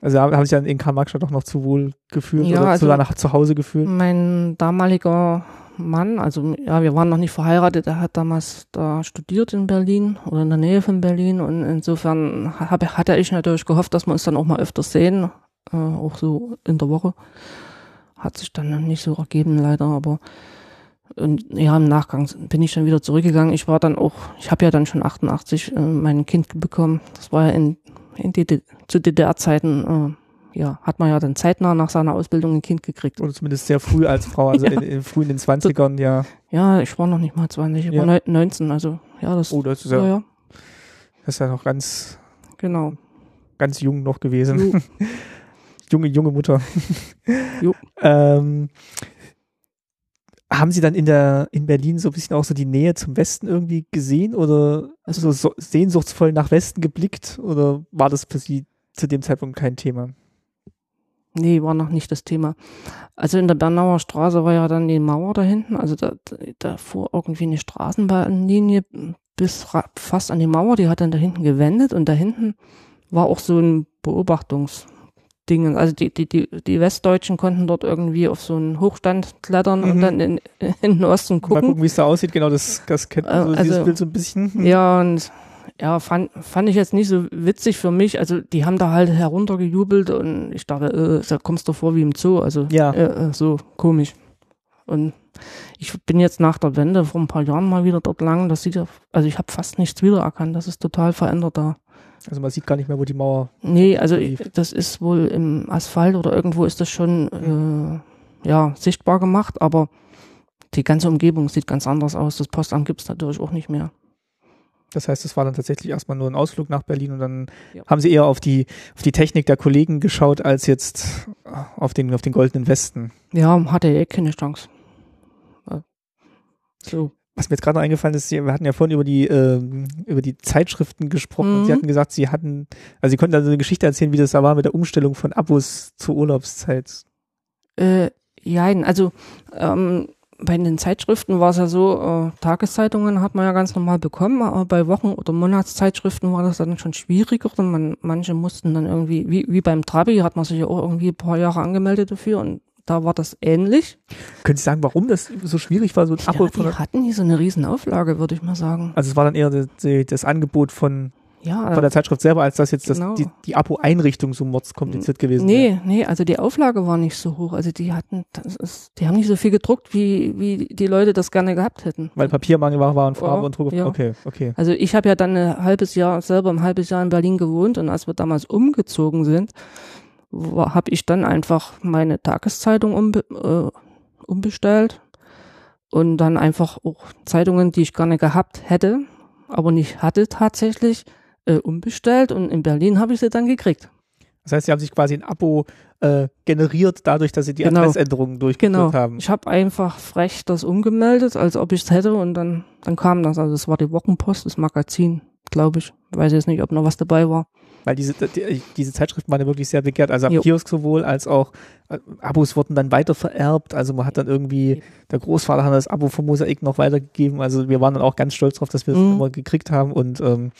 also haben sich dann in Karl-Marx-Stadt auch noch zu wohl gefühlt Ja, oder also- sogar nach zu Hause gefühlt. Mein damaliger Mann, also ja, wir waren noch nicht verheiratet, er hat damals da studiert in Berlin oder in der Nähe von Berlin und insofern hab, hatte ich natürlich gehofft, dass wir uns dann auch mal öfter sehen, äh, auch so in der Woche. Hat sich dann nicht so ergeben leider, aber und ja, im Nachgang bin ich dann wieder zurückgegangen. Ich war dann auch, ich habe ja dann schon 88 äh, mein Kind bekommen. Das war ja in, in DD zu DDR-Zeiten, äh, ja, hat man ja dann zeitnah nach seiner Ausbildung ein Kind gekriegt. Oder zumindest sehr früh als Frau, also Ja. in, in früh in den 20ern, ja. Ja, ich war noch nicht mal 20, ich Ja. war neun- 19, also ja, das, Oh, das ist ja, ja, das ist ja noch ganz, genau. ganz jung noch gewesen. Junge, junge Mutter. Jo. ähm, haben Sie dann in der in Berlin so ein bisschen auch so die Nähe zum Westen irgendwie gesehen oder Also- so, sehnsuchtsvoll nach Westen geblickt oder war das für Sie zu dem Zeitpunkt kein Thema? Nee, war noch nicht das Thema. Also in der Bernauer Straße war ja dann die Mauer da hinten. Also da, da fuhr irgendwie eine Straßenbahnlinie bis fast an die Mauer. Die hat dann da hinten gewendet und da hinten war auch so ein Beobachtungsding. Also die, die, die, die Westdeutschen konnten dort irgendwie auf so einen Hochstand klettern mhm. und dann in, in den Osten gucken. Mal gucken, wie es da aussieht. Genau, das, das kennt man so, also, dieses Bild so ein bisschen. Ja, und ja, fand, fand ich jetzt nicht so witzig für mich. Also die haben da halt heruntergejubelt und ich dachte, äh, da kommst du vor wie im Zoo. Also ja. äh, äh so komisch. Und ich bin jetzt nach der Wende vor ein paar Jahren mal wieder dort lang. Das sieht ja, also ich habe fast nichts wiedererkannt. Das ist total verändert da. Also man sieht gar nicht mehr, wo die Mauer. Nee, also lief. das ist wohl im Asphalt oder irgendwo ist das schon äh, ja sichtbar gemacht, aber die ganze Umgebung sieht ganz anders aus. Das Postamt gibt es natürlich auch nicht mehr. Das heißt, es war dann tatsächlich erstmal nur ein Ausflug nach Berlin und dann ja. haben sie eher auf die, auf die Technik der Kollegen geschaut, als jetzt auf den, auf den goldenen Westen. Ja, hatte eh keine Chance. So. Was mir jetzt gerade noch eingefallen ist, wir hatten ja vorhin über die, äh, über die Zeitschriften gesprochen mhm. und sie hatten gesagt, sie hatten, also sie konnten also eine Geschichte erzählen, wie das da war mit der Umstellung von Abos zur Urlaubszeit. Äh, ja, also ähm, bei den Zeitschriften war es ja so, äh, Tageszeitungen hat man ja ganz normal bekommen, aber bei Wochen- oder Monatszeitschriften war das dann schon schwieriger. Und man, manche mussten dann irgendwie, wie, wie beim Trabi, hat man sich ja auch irgendwie ein paar Jahre angemeldet dafür und da war das ähnlich. Können Sie sagen, warum das so schwierig war? So ein Abo ja, die hatten nie so eine Riesenauflage, würde ich mal sagen. Also es war dann eher das, das Angebot von ja, von der Zeitschrift selber, als dass jetzt genau. das, die, die Abo-Einrichtung so mordskompliziert gewesen nee, wäre. Nee, nee, also die Auflage war nicht so hoch. Also die hatten, das ist, die haben nicht so viel gedruckt, wie, wie die Leute das gerne gehabt hätten. Weil Papiermangel war, war und Farbe ja, und Druck. Ja. Okay, okay. Also ich habe ja dann ein halbes Jahr, selber ein halbes Jahr in Berlin gewohnt und als wir damals umgezogen sind, habe ich dann einfach meine Tageszeitung umbe äh, umbestellt und dann einfach auch Zeitungen, die ich gerne gehabt hätte, aber nicht hatte tatsächlich, äh, umbestellt und in Berlin habe ich sie dann gekriegt. Das heißt, Sie haben sich quasi ein Abo äh, generiert, dadurch, dass Sie die genau. Adressänderungen durchgeführt genau. haben. Ich habe einfach frech das umgemeldet, als ob ich es hätte und dann, dann kam das. Also es war die Wochenpost, das Magazin, glaube ich. Weiß jetzt nicht, ob noch was dabei war. Weil diese, die, diese Zeitschriften waren ja wirklich sehr begehrt, also am jo. Kiosk sowohl als auch äh, Abos wurden dann weiter vererbt. Also man hat dann irgendwie, der Großvater hat das Abo vom Mosaik noch weitergegeben. Also wir waren dann auch ganz stolz drauf, dass wir es mhm. immer gekriegt haben und ähm,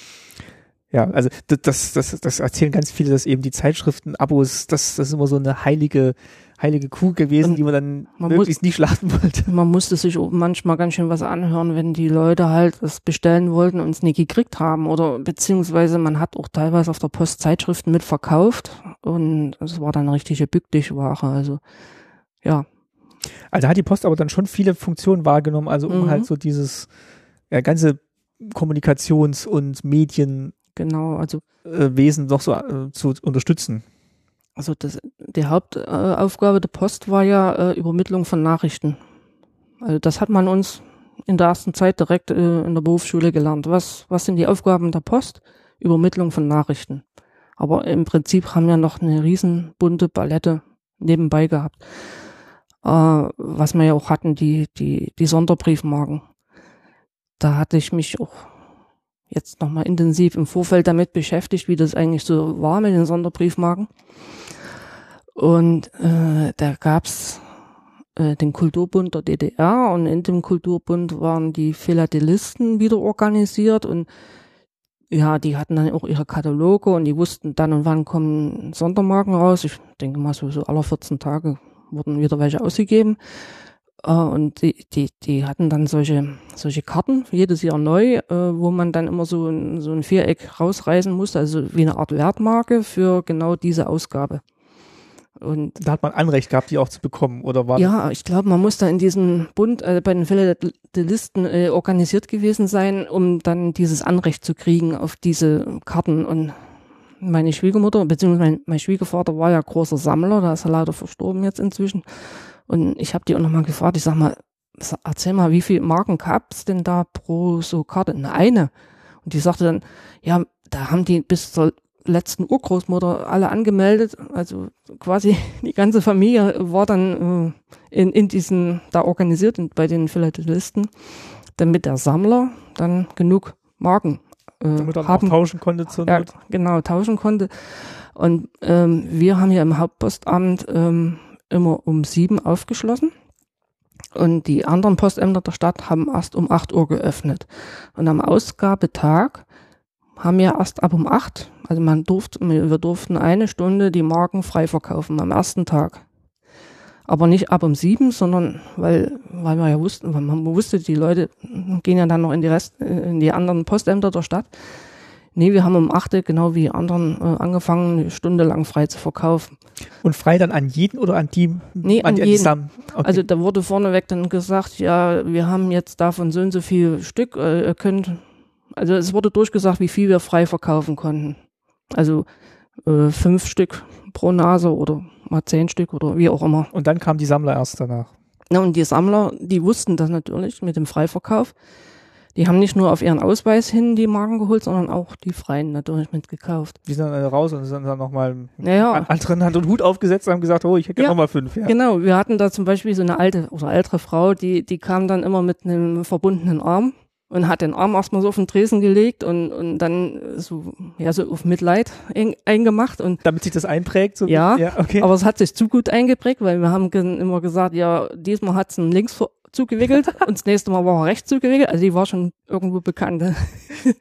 ja, also das, das, das erzählen ganz viele, dass eben die Zeitschriften, Abos, das, das ist immer so eine heilige, heilige Kuh gewesen, die man dann man möglichst muss, nie schlachten wollte. Man musste sich manchmal ganz schön was anhören, wenn die Leute halt das bestellen wollten und es nie gekriegt haben. Oder beziehungsweise man hat auch teilweise auf der Post Zeitschriften mitverkauft und es war dann eine richtige Bückdichware. Also ja. Also hat die Post aber dann schon viele Funktionen wahrgenommen, also um mhm. halt so dieses ja, ganze Kommunikations- und Medien Genau, also äh, Wesen noch so äh, zu unterstützen. Also das, die Hauptaufgabe der Post war ja äh, Übermittlung von Nachrichten. Also das hat man uns in der ersten Zeit direkt äh, in der Berufsschule gelernt. Was, was sind die Aufgaben der Post? Übermittlung von Nachrichten. Aber im Prinzip haben wir noch eine riesen bunte Palette nebenbei gehabt. Äh, was wir ja auch hatten, die, die, die Sonderbriefmarken. Da hatte ich mich auch jetzt nochmal intensiv im Vorfeld damit beschäftigt, wie das eigentlich so war mit den Sonderbriefmarken. Und äh, da gab's äh, den Kulturbund der DDR und in dem Kulturbund waren die Philatelisten wieder organisiert und ja, die hatten dann auch ihre Kataloge und die wussten dann und wann kommen Sondermarken raus. Ich denke mal so, so alle 14 Tage wurden wieder welche ausgegeben. Äh, und die, die, die hatten dann solche, solche Karten, jedes Jahr neu, äh, wo man dann immer so ein, so ein Viereck rausreißen musste, also wie eine Art Wertmarke für genau diese Ausgabe. Und da hat man Anrecht gehabt, die auch zu bekommen, oder war Ja, ich glaube, man muss da in diesem Bund äh, bei den Philatelisten äh, organisiert gewesen sein, um dann dieses Anrecht zu kriegen auf diese Karten. Und meine Schwiegermutter, beziehungsweise mein, mein Schwiegervater war ja großer Sammler, da ist er leider verstorben jetzt inzwischen. Und ich habe die auch nochmal gefragt, ich sag mal, erzähl mal, wie viele Marken gab's denn da pro so Karte? Eine. Und die sagte dann, ja, da haben die bis zur letzten Urgroßmutter alle angemeldet. Also quasi die ganze Familie war dann äh, in, in diesen, da organisiert bei den Philatelisten, damit der Sammler dann genug Marken äh, Damit man haben auch tauschen konnte zur ja, Not. genau, tauschen konnte. Und ähm, wir haben hier im Hauptpostamt ähm, immer um sieben aufgeschlossen. Und die anderen Postämter der Stadt haben erst um 8 Uhr geöffnet. Und am Ausgabetag haben wir erst ab um 8, also man durfte, wir durften eine Stunde die Marken frei verkaufen am ersten Tag. Aber nicht ab um sieben, sondern weil, weil wir ja wussten, weil man wusste, die Leute gehen ja dann noch in die Rest, in die anderen Postämter der Stadt. Nee, wir haben um 8 genau wie anderen äh, angefangen, eine Stunde lang frei zu verkaufen. Und frei dann an jeden oder an die? Nee, an die jeden. zusammen? Okay. Also da wurde vorneweg dann gesagt, ja, wir haben jetzt davon so und so viel Stück, äh, ihr könnt, also es wurde durchgesagt, wie viel wir frei verkaufen konnten. Also äh, fünf Stück pro Nase oder mal zehn Stück oder wie auch immer. und dann kamen die Sammler erst danach. Na, und die Sammler, die wussten das natürlich mit dem Freiverkauf. Die haben nicht nur auf ihren Ausweis hin die Marken geholt, sondern auch die Freien natürlich mitgekauft. Die sind dann raus und sind dann nochmal Naja, anderen Hand und Hut aufgesetzt und haben gesagt, oh, ich hätte Ja. noch nochmal fünf. Ja. Genau, wir hatten da zum Beispiel so eine alte oder ältere Frau, die, die kam dann immer mit einem verbundenen Arm und hat den Arm erstmal so auf den Tresen gelegt und, und dann so, ja, so auf Mitleid ein, eingemacht und Damit sich das einprägt. So Ja, ja okay. aber es hat sich zu gut eingeprägt, weil wir haben immer gesagt, ja, diesmal hat's ihn links zugewickelt und das nächste Mal war er rechts zugewickelt, also die war schon irgendwo bekannt.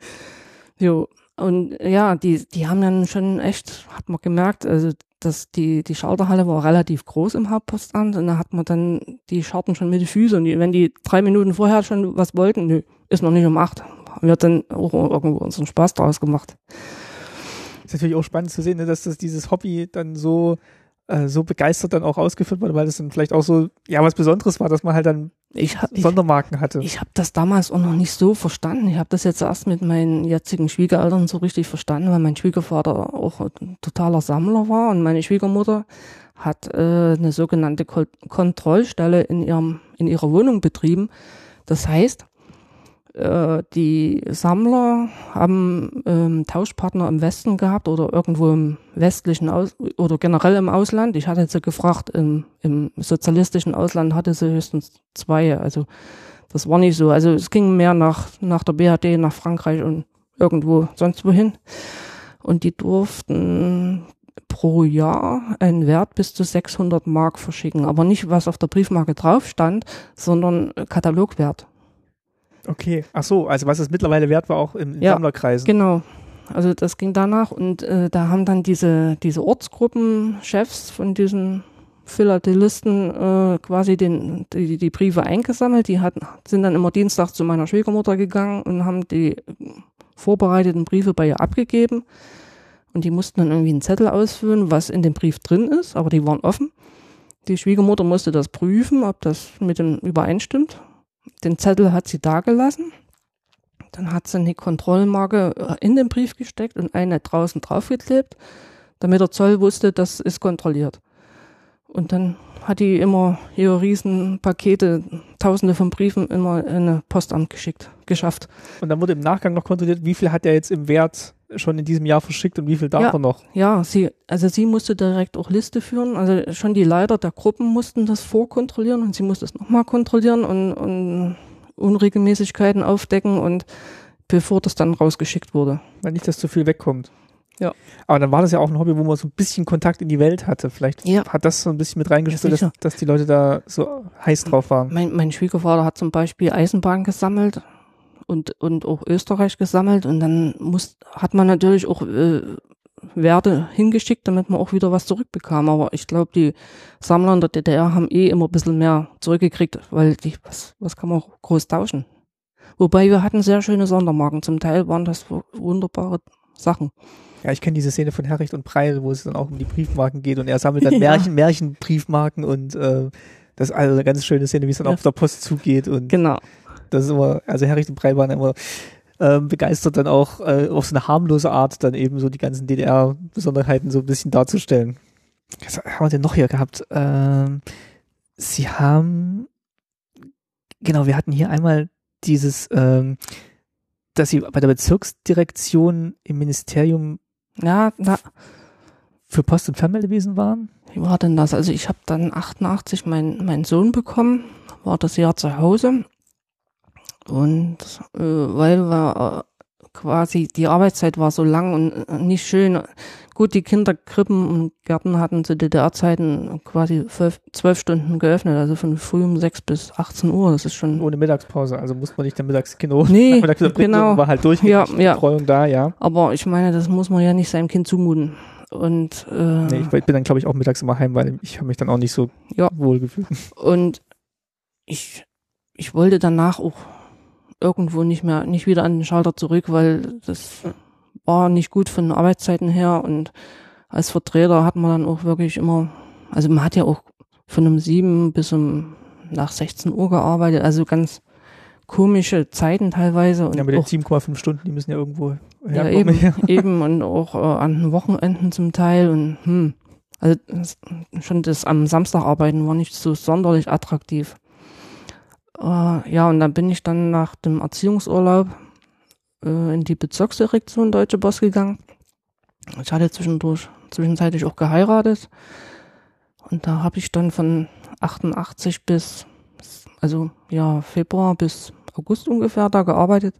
jo. Und ja, die, die haben dann schon echt, hat man gemerkt, also dass die, die Schalterhalle war relativ groß im Hauptpostamt und da hat man dann die Scharten schon mit den Füßen und die, wenn die drei Minuten vorher schon was wollten, nö, ist noch nicht um acht. Haben wir dann auch irgendwo unseren Spaß draus gemacht. ist natürlich auch spannend zu sehen, ne, dass das dieses Hobby dann so äh, so begeistert dann auch ausgeführt wurde, weil das dann vielleicht auch so ja was Besonderes war, dass man halt dann Ich, hab- ich, Sondermarken hatte. Ich habe das damals auch noch nicht so verstanden. Ich habe das jetzt erst mit meinen jetzigen Schwiegereltern so richtig verstanden, weil mein Schwiegervater auch ein totaler Sammler war und meine Schwiegermutter hat äh, eine sogenannte Kontrollstelle in ihrem in ihrer Wohnung betrieben. Das heißt, äh, die Sammler haben ähm, Tauschpartner im Westen gehabt oder irgendwo im westlichen Aus oder generell im Ausland. Ich hatte sie gefragt, im, im sozialistischen Ausland hatte sie höchstens zwei. Also das war nicht so. Also es ging mehr nach, nach der BRD, nach Frankreich und irgendwo sonst wohin. Und die durften pro Jahr einen Wert bis zu 600 Mark verschicken. Aber nicht, was auf der Briefmarke drauf stand, sondern Katalogwert. Okay. Ach so, also was es mittlerweile wert war auch in, in Ja, Sammlerkreisen. Genau. Also das ging danach und äh, da haben dann diese, diese Ortsgruppenchefs von diesen Philatelisten äh, quasi den, die, die Briefe eingesammelt. Die hatten, sind dann immer Dienstag zu meiner Schwiegermutter gegangen und haben die vorbereiteten Briefe bei ihr abgegeben. Und die mussten dann irgendwie einen Zettel ausfüllen, was in dem Brief drin ist, aber die waren offen. Die Schwiegermutter musste das prüfen, ob das mit dem übereinstimmt. Den Zettel hat sie dagelassen. Dann hat sie eine Kontrollmarke äh, in den Brief gesteckt und eine draußen draufgeklebt, damit der Zoll wusste, das ist kontrolliert. Und dann hat die immer ihre riesen Pakete, tausende von Briefen immer in ein Postamt geschickt, geschafft. Und dann wurde im Nachgang noch kontrolliert, wie viel hat er jetzt im Wert schon in diesem Jahr verschickt und wie viel darf Ja. er noch. Ja, sie, also sie musste direkt auch Liste führen. Also schon die Leiter der Gruppen mussten das vorkontrollieren und sie musste es nochmal kontrollieren und, und Unregelmäßigkeiten aufdecken und bevor das dann rausgeschickt wurde. Weil nicht, dass zu viel wegkommt. Ja. Aber dann war das ja auch ein Hobby, wo man so ein bisschen Kontakt in die Welt hatte. Vielleicht Ja. hat das so ein bisschen mit reingespielt, dass, dass die Leute da so heiß drauf waren. Mein, mein Schwiegervater hat zum Beispiel Eisenbahn gesammelt und, und auch Österreich gesammelt und dann muss, hat man natürlich auch äh, Werte hingeschickt, damit man auch wieder was zurückbekam. Aber ich glaube, die Sammler in der DDR haben eh immer ein bisschen mehr zurückgekriegt, weil die, was, was kann man auch groß tauschen? Wobei wir hatten sehr schöne Sondermarken. Zum Teil waren das wunderbare Sachen. Ja, ich kenne diese Szene von Herricht und Preil, wo es dann auch um die Briefmarken geht und er sammelt dann Ja. Märchen, Märchenbriefmarken und äh, das ist also eine ganz schöne Szene, wie es dann Ja. auf der Post zugeht und Genau. das ist immer, also Herricht und Preil waren immer ähm, begeistert dann auch äh, auf so eine harmlose Art dann eben so die ganzen DDR-Besonderheiten so ein bisschen darzustellen. Was haben wir denn noch hier gehabt? Ähm, sie haben, genau, wir hatten hier einmal dieses, ähm, dass sie bei der Bezirksdirektion im Ministerium Ja, na, für Post- und Fernmeldewesen waren. Wie war denn das? Also ich habe dann 88 meinen meinen Sohn bekommen, war das Jahr zu Hause und äh, weil wir äh, quasi die Arbeitszeit war so lang und äh, nicht schön. Gut, die Kinderkrippen und Gärten hatten zu DDR-Zeiten quasi zwölf, Stunden geöffnet, also von früh um sechs bis 18 Uhr. Das ist schon. Ohne Mittagspause, also muss man nicht der Mittagskinder Nee, Nachmittags genau. war halt durchgehend Ja, ja. Betreuung da, ja. Aber ich meine, das muss man ja nicht seinem Kind zumuten. Und, äh, Nee, ich bin dann, glaube ich, auch mittags immer heim, weil ich habe mich dann auch nicht so Ja. wohl gefühlt. Und ich, ich wollte danach auch irgendwo nicht mehr, nicht wieder an den Schalter zurück, weil das war nicht gut von den Arbeitszeiten her und als Vertreter hat man dann auch wirklich immer, also man hat ja auch von um sieben bis um nach 16 Uhr gearbeitet, also ganz komische Zeiten teilweise und Ja, mit den auch 7,5 Stunden, die müssen ja irgendwo ja, herkommen. eben, eben und auch äh, an den Wochenenden zum Teil und hm, also schon das am Samstag arbeiten war nicht so sonderlich attraktiv. Äh, ja, und dann bin ich dann nach dem Erziehungsurlaub äh, in die Bezirksdirektion Deutsche Post gegangen. Ich hatte zwischendurch zwischenzeitlich auch geheiratet und da habe ich dann von 88 bis also ja Februar bis August ungefähr da gearbeitet.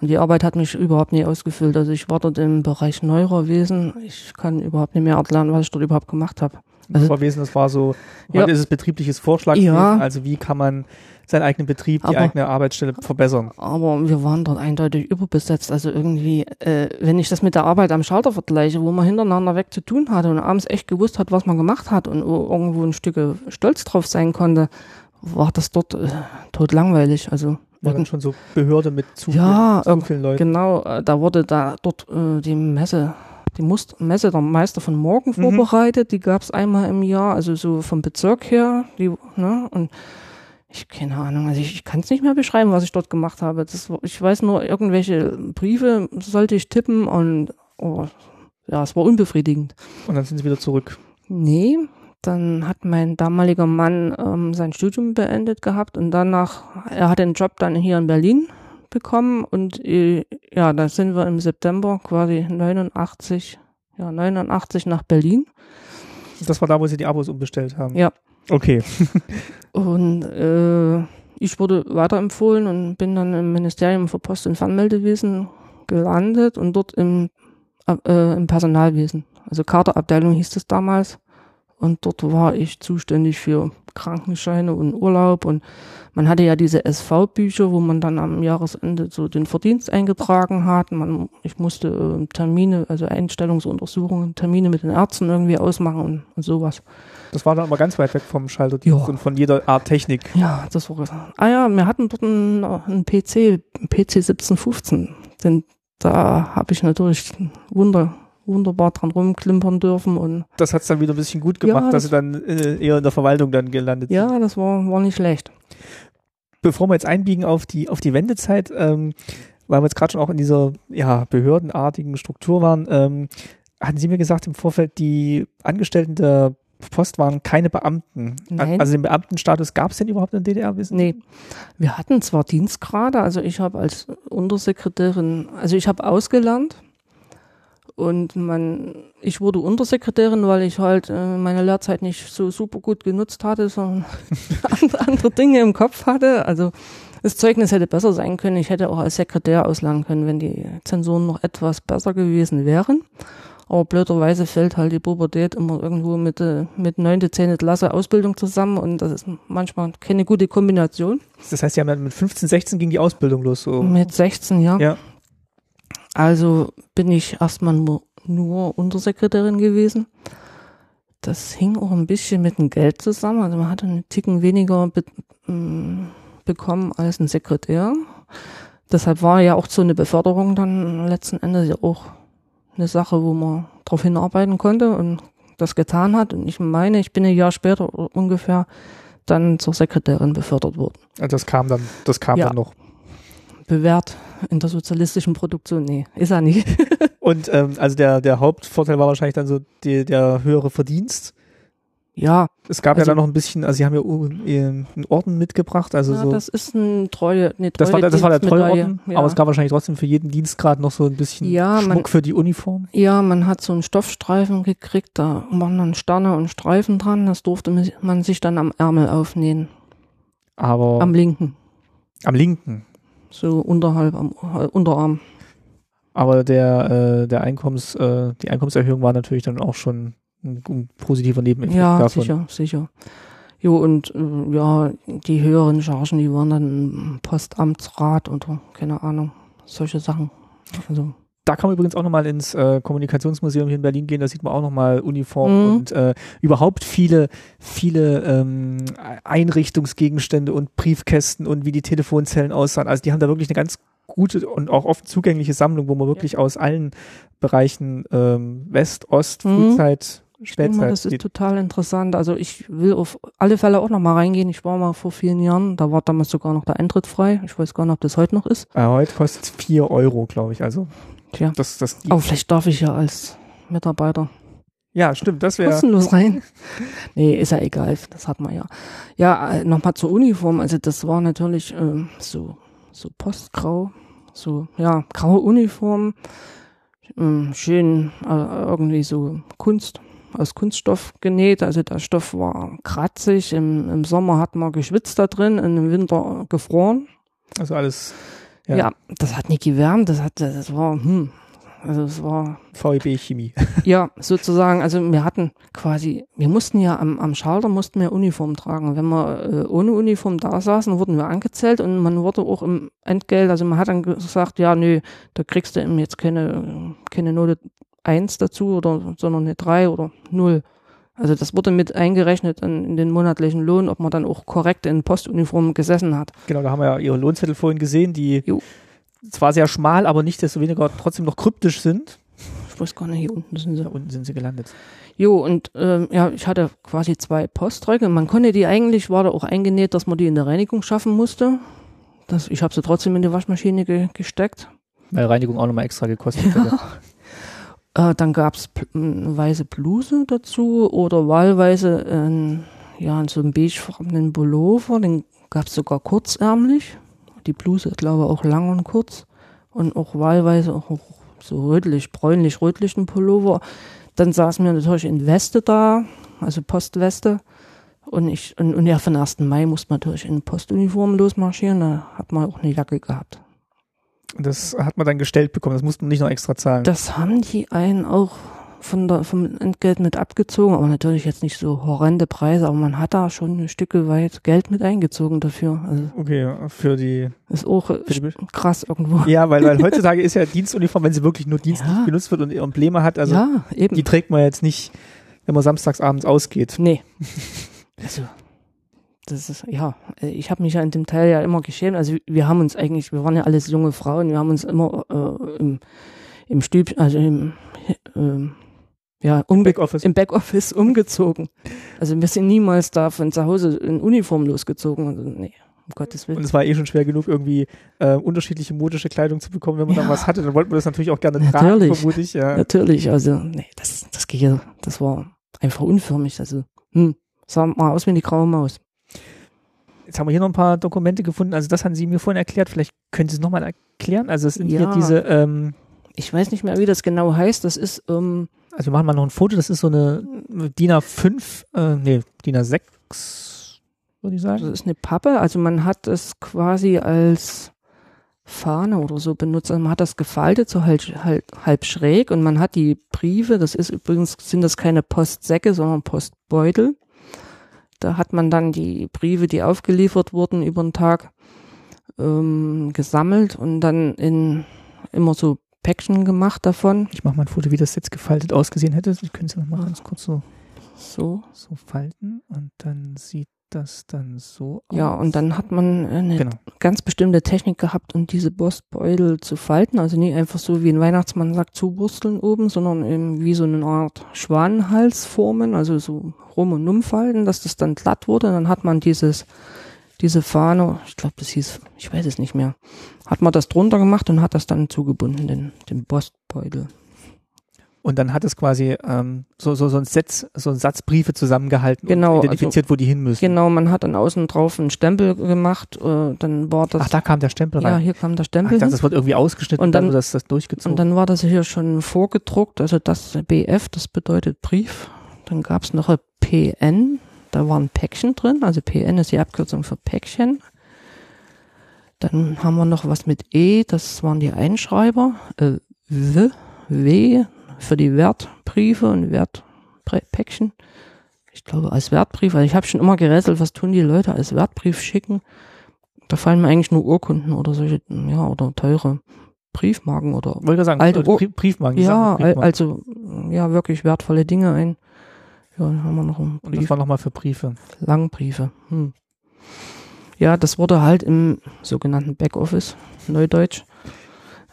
Und die Arbeit hat mich überhaupt nie ausgefüllt. Also ich war dort im Bereich Neurowesen. Ich kann überhaupt nicht mehr erklären, was ich dort überhaupt gemacht habe. Das Also- war Wesen, das war so, Ja. heute ist es betriebliches Vorschlagswesen, Ja. also wie kann man seinen eigenen Betrieb, die Aber- eigene Arbeitsstelle verbessern. Aber wir waren dort eindeutig überbesetzt. Also irgendwie, äh, wenn ich das mit der Arbeit am Schalter vergleiche, wo man hintereinander weg zu tun hatte und abends echt gewusst hat, was man gemacht hat und wo irgendwo ein Stück stolz drauf sein konnte, war das dort äh, tot langweilig. Also War dann schon so Behörde mit zu, Ja, viel, zu vielen Leuten. Genau, äh, da wurde da dort äh, die Messe, die Must Messe der Meister von Morgen Mhm. vorbereitet. Die gab's einmal im Jahr, also so vom Bezirk her. Die, ne, und ich keine Ahnung, also ich, ich kann es nicht mehr beschreiben, was ich dort gemacht habe. Das, ich weiß nur, irgendwelche Briefe sollte ich tippen und oh, ja, es war unbefriedigend. Und dann sind sie wieder zurück. Nee, dann hat mein damaliger Mann ähm, sein Studium beendet gehabt und danach, er hat den Job dann hier in Berlin bekommen und äh, ja, da sind wir im September quasi 89, ja 89 nach Berlin Das war da, wo sie die Abos umbestellt haben. Ja. Okay. Und äh, ich wurde weiterempfohlen und bin dann im Ministerium für Post- und Fernmeldewesen gelandet und dort im, äh, im Personalwesen. Also Kaderabteilung hieß es damals. Und dort war ich zuständig für Krankenscheine und Urlaub. Und man hatte ja diese SV-Bücher, wo man dann am Jahresende so den Verdienst eingetragen hat. Man, ich musste äh, Termine, also Einstellungsuntersuchungen, Termine mit den Ärzten irgendwie ausmachen und, und sowas. Das war dann aber ganz weit weg vom Schalterdienst und von jeder Art Technik. Ja, das war. Ah ja, wir hatten dort einen, einen PC, einen PC 1715. Denn da habe ich natürlich wunder, wunderbar dran rumklimpern dürfen und Das hat es dann wieder ein bisschen gut gemacht, Ja, dass das- sie dann äh, eher in der Verwaltung dann gelandet sind. ja, das war, war nicht schlecht. Bevor wir jetzt einbiegen auf die, auf die Wendezeit, ähm, weil wir jetzt gerade schon auch in dieser ja, behördenartigen Struktur waren, ähm, hatten Sie mir gesagt im Vorfeld, die Angestellten der Post waren keine Beamten. Nein. Also den Beamtenstatus gab es denn überhaupt in der DDR? Wissen Sie? Nee, wir hatten zwar Dienstgrade, also ich habe als Untersekretärin, also ich habe ausgelernt und man, ich wurde Untersekretärin, weil ich halt äh, meine Lehrzeit nicht so super gut genutzt hatte, sondern andere- Dinge im Kopf hatte. Also das Zeugnis hätte besser sein können. Ich hätte auch als Sekretär auslernen können, wenn die Zensuren noch etwas besser gewesen wären. Aber blöderweise fällt halt die Pubertät immer irgendwo mit, äh, mit 9., 10. Klasse Ausbildung zusammen und das ist manchmal keine gute Kombination. Das heißt, Sie haben dann mit 15, 16 ging die Ausbildung los. So. Mit 16, ja. Ja. Also bin ich erstmal nur, nur Untersekretärin gewesen. Das hing auch ein bisschen mit dem Geld zusammen. Also man hatte einen Ticken weniger be m, bekommen als ein Sekretär. Deshalb war ja auch so eine Beförderung dann letzten Endes ja auch eine Sache, wo man darauf hinarbeiten konnte und das getan hat. Und ich meine, ich bin ein Jahr später ungefähr dann zur Sekretärin befördert worden. Also das kam dann, das kam Ja. dann noch. bewährt in der sozialistischen Produktion. Nee, ist er nicht. Und ähm, also der, der Hauptvorteil war wahrscheinlich dann so die, der höhere Verdienst. ja, Es gab ja Also- dann noch ein bisschen, also sie haben ja ähm, einen Orden mitgebracht, also ja so. das ist ein treue, eine treue Das war, das war der Dienstmedaille. Treuorden, Ja. aber es gab wahrscheinlich trotzdem für jeden Dienstgrad noch so ein bisschen Ja, man- Schmuck für die Uniform. ja, man hat so einen Stoffstreifen gekriegt, da waren dann Sterne und Streifen dran. Das durfte man sich dann am Ärmel aufnähen. Aber Am linken. am linken. So unterhalb am Unterarm. Aber der, äh, der Einkommens, äh, die Einkommenserhöhung war natürlich dann auch schon ein, ein positiver Nebeneffekt Ja, davon. sicher, sicher. Jo, und äh, ja, die höheren Chargen, die waren dann im Postamtsrat oder keine Ahnung, solche Sachen. Also, Da kann man übrigens auch nochmal ins äh, Kommunikationsmuseum hier in Berlin gehen, da sieht man auch nochmal Uniformen Mhm. und äh, überhaupt viele, viele ähm, Einrichtungsgegenstände und Briefkästen und wie die Telefonzellen aussahen. Also die haben da wirklich eine ganz gute und auch oft zugängliche Sammlung, wo man wirklich aus allen Bereichen ähm, West, Ost, Mhm. Frühzeit, denke mal, Spätzeit. das ist total interessant. Also ich will auf alle Fälle auch noch mal reingehen. Ich war mal vor vielen Jahren, da war damals sogar noch der Eintritt frei. Ich weiß gar nicht, ob das heute noch ist. Äh, heute kostet es 4 Euro, glaube ich. Also Tja. das, das Aber vielleicht darf ich ja als Mitarbeiter ja, stimmt, das wäre kostenlos rein. nee, ist ja egal, das hat man ja. Ja, äh, nochmal zur Uniform. Also das war natürlich ähm, so, so postgrau, so, ja, graue Uniform, ähm, schön äh, irgendwie so Kunst, aus Kunststoff genäht. Also der Stoff war kratzig. Im, im Sommer hat man geschwitzt da drin, im Winter gefroren. also alles Ja. Ja. das hat nicht gewärmt, das hat, das war, hm, also es war VEB Chemie. ja, sozusagen, also wir hatten quasi, wir mussten ja am, am Schalter mussten wir Uniform tragen. Wenn wir äh, ohne Uniform da saßen, wurden wir angezählt und man wurde auch im Entgelt, also man hat dann gesagt, ja, nö, da kriegst du eben jetzt keine, keine Note eins dazu oder, sondern eine drei oder null. Also das wurde mit eingerechnet in, in den monatlichen Lohn, ob man dann auch korrekt in Postuniform gesessen hat. Genau, da haben wir ja ihre Lohnzettel vorhin gesehen, die Jo. zwar sehr schmal, aber nicht desto weniger trotzdem noch kryptisch sind. Ich weiß gar nicht, hier unten sind sie. Da unten sind sie gelandet. Jo, und ähm, ja, ich hatte quasi zwei Poströcke. Man konnte die eigentlich, war da auch eingenäht, dass man die in der Reinigung schaffen musste. Das, ich habe sie trotzdem in die Waschmaschine ge gesteckt. Weil Reinigung auch nochmal extra gekostet hätte. Äh, dann gab's eine weiße Bluse dazu oder wahlweise ein, ja, so einen beigefarbenen Pullover. Den gab's sogar kurzärmlich. Die Bluse, glaube ich, auch lang und kurz. Und auch wahlweise auch so rötlich, bräunlich-rötlichen Pullover. Dann saßen wir natürlich in Weste da, also Postweste. Und ich, und, und ja, von 1. Mai musste man natürlich in Postuniform losmarschieren. Da hat man auch eine Jacke gehabt. Das hat man dann gestellt bekommen, das musste man nicht noch extra zahlen. Das haben die einen auch von der, vom Entgelt mit abgezogen, aber natürlich jetzt nicht so horrende Preise, aber man hat da schon ein Stück weit Geld mit eingezogen dafür. Also okay, für die, ist auch krass irgendwo. Ja, weil, weil heutzutage ist ja Dienstuniform, wenn sie wirklich nur dienstlich Ja. genutzt wird und Embleme hat, also ja, eben. die trägt man jetzt nicht, wenn man samstags abends ausgeht. nee. Also, das ist, ja, äh, ich habe mich ja in dem Teil ja immer geschämt. Also wir haben uns eigentlich, wir waren ja alles junge Frauen, wir haben uns immer äh, im, im Stüb, also im, ähm, ja, umge Backoffice. im Backoffice umgezogen. Also wir sind niemals da von zu Hause in Uniform losgezogen. Also, nee, um Gottes Und Willen. es war eh schon schwer genug, irgendwie äh, unterschiedliche modische Kleidung zu bekommen, wenn man Ja. dann was hatte. Dann wollten wir das natürlich auch gerne tragen, Natürlich. vermute ich. Ja. Natürlich, also nee, das, das ja, das war einfach unförmig. Also, hm, sah mal aus wie eine graue Maus. Jetzt haben wir hier noch ein paar Dokumente gefunden. Also das haben Sie mir vorhin erklärt. Vielleicht können Sie es nochmal erklären. Also es sind hier Ja. diese, ähm, Ich weiß nicht mehr, wie das genau heißt. Das ist, ähm, also wir machen mal noch ein Foto. Das ist so eine DIN A5, äh, nee, DIN A6, würde ich das sagen. ist eine Pappe. Also man hat es quasi als Fahne oder so benutzt. Also man hat das gefaltet, so halt, halt halb schräg und man hat die Briefe, das ist übrigens, sind das keine Postsäcke, sondern Postbeutel. Da hat man dann die Briefe, die aufgeliefert wurden über den Tag, ähm, gesammelt und dann in immer so Päckchen gemacht davon. Ich mache mal ein Foto, wie das jetzt gefaltet ausgesehen hätte. Sie können es noch mal Ah. ganz kurz so, So. so falten und dann sieht das dann so aus. Ja, und dann hat man eine Genau. ganz bestimmte Technik gehabt, um diese Postbeutel zu falten. Also nicht einfach so wie ein Weihnachtsmann sagt, zuwursteln oben, sondern eben wie so eine Art Schwanenhals formen, also so rum und umfalten, dass das dann glatt wurde. Und dann hat man dieses, diese Fahne, ich glaube, das hieß, ich weiß es nicht mehr, hat man das drunter gemacht und hat das dann zugebunden, den, den Postbeutel. Und dann hat es quasi ähm, so, so, so, ein Set, so ein Satz Briefe zusammengehalten Genau, und identifiziert, wo die hin müssen. Genau, man hat dann außen drauf einen Stempel gemacht, äh, dann war das, Ach, da kam der Stempel ja, rein. hier kam der Ach, Stempel ich dachte, hin. das wird irgendwie ausgeschnitten Und dann, dann- wird das, das durchgezogen. Und dann war das hier schon vorgedruckt, also das BF, das bedeutet Brief. Dann gab es noch ein PN, da waren Päckchen drin, also PN ist die Abkürzung für Päckchen. Dann haben wir noch was mit E, das waren die Einschreiber. Äh, W, w für die Wertbriefe und Wertpäckchen. Ich glaube als Wertbrief, also ich habe schon immer gerätselt, was tun die Leute als Wertbrief schicken. Da fallen mir eigentlich nur Urkunden oder solche, ja, oder teure Briefmarken oder Wollte sagen, Alte Ur- Briefmarken. ja, Briefmarken. also ja, wirklich wertvolle Dinge ein. Ja, dann haben wir noch einen Und das Brief, war nochmal für Briefe. Langbriefe. Hm. Ja, das wurde halt im sogenannten Backoffice, Neudeutsch,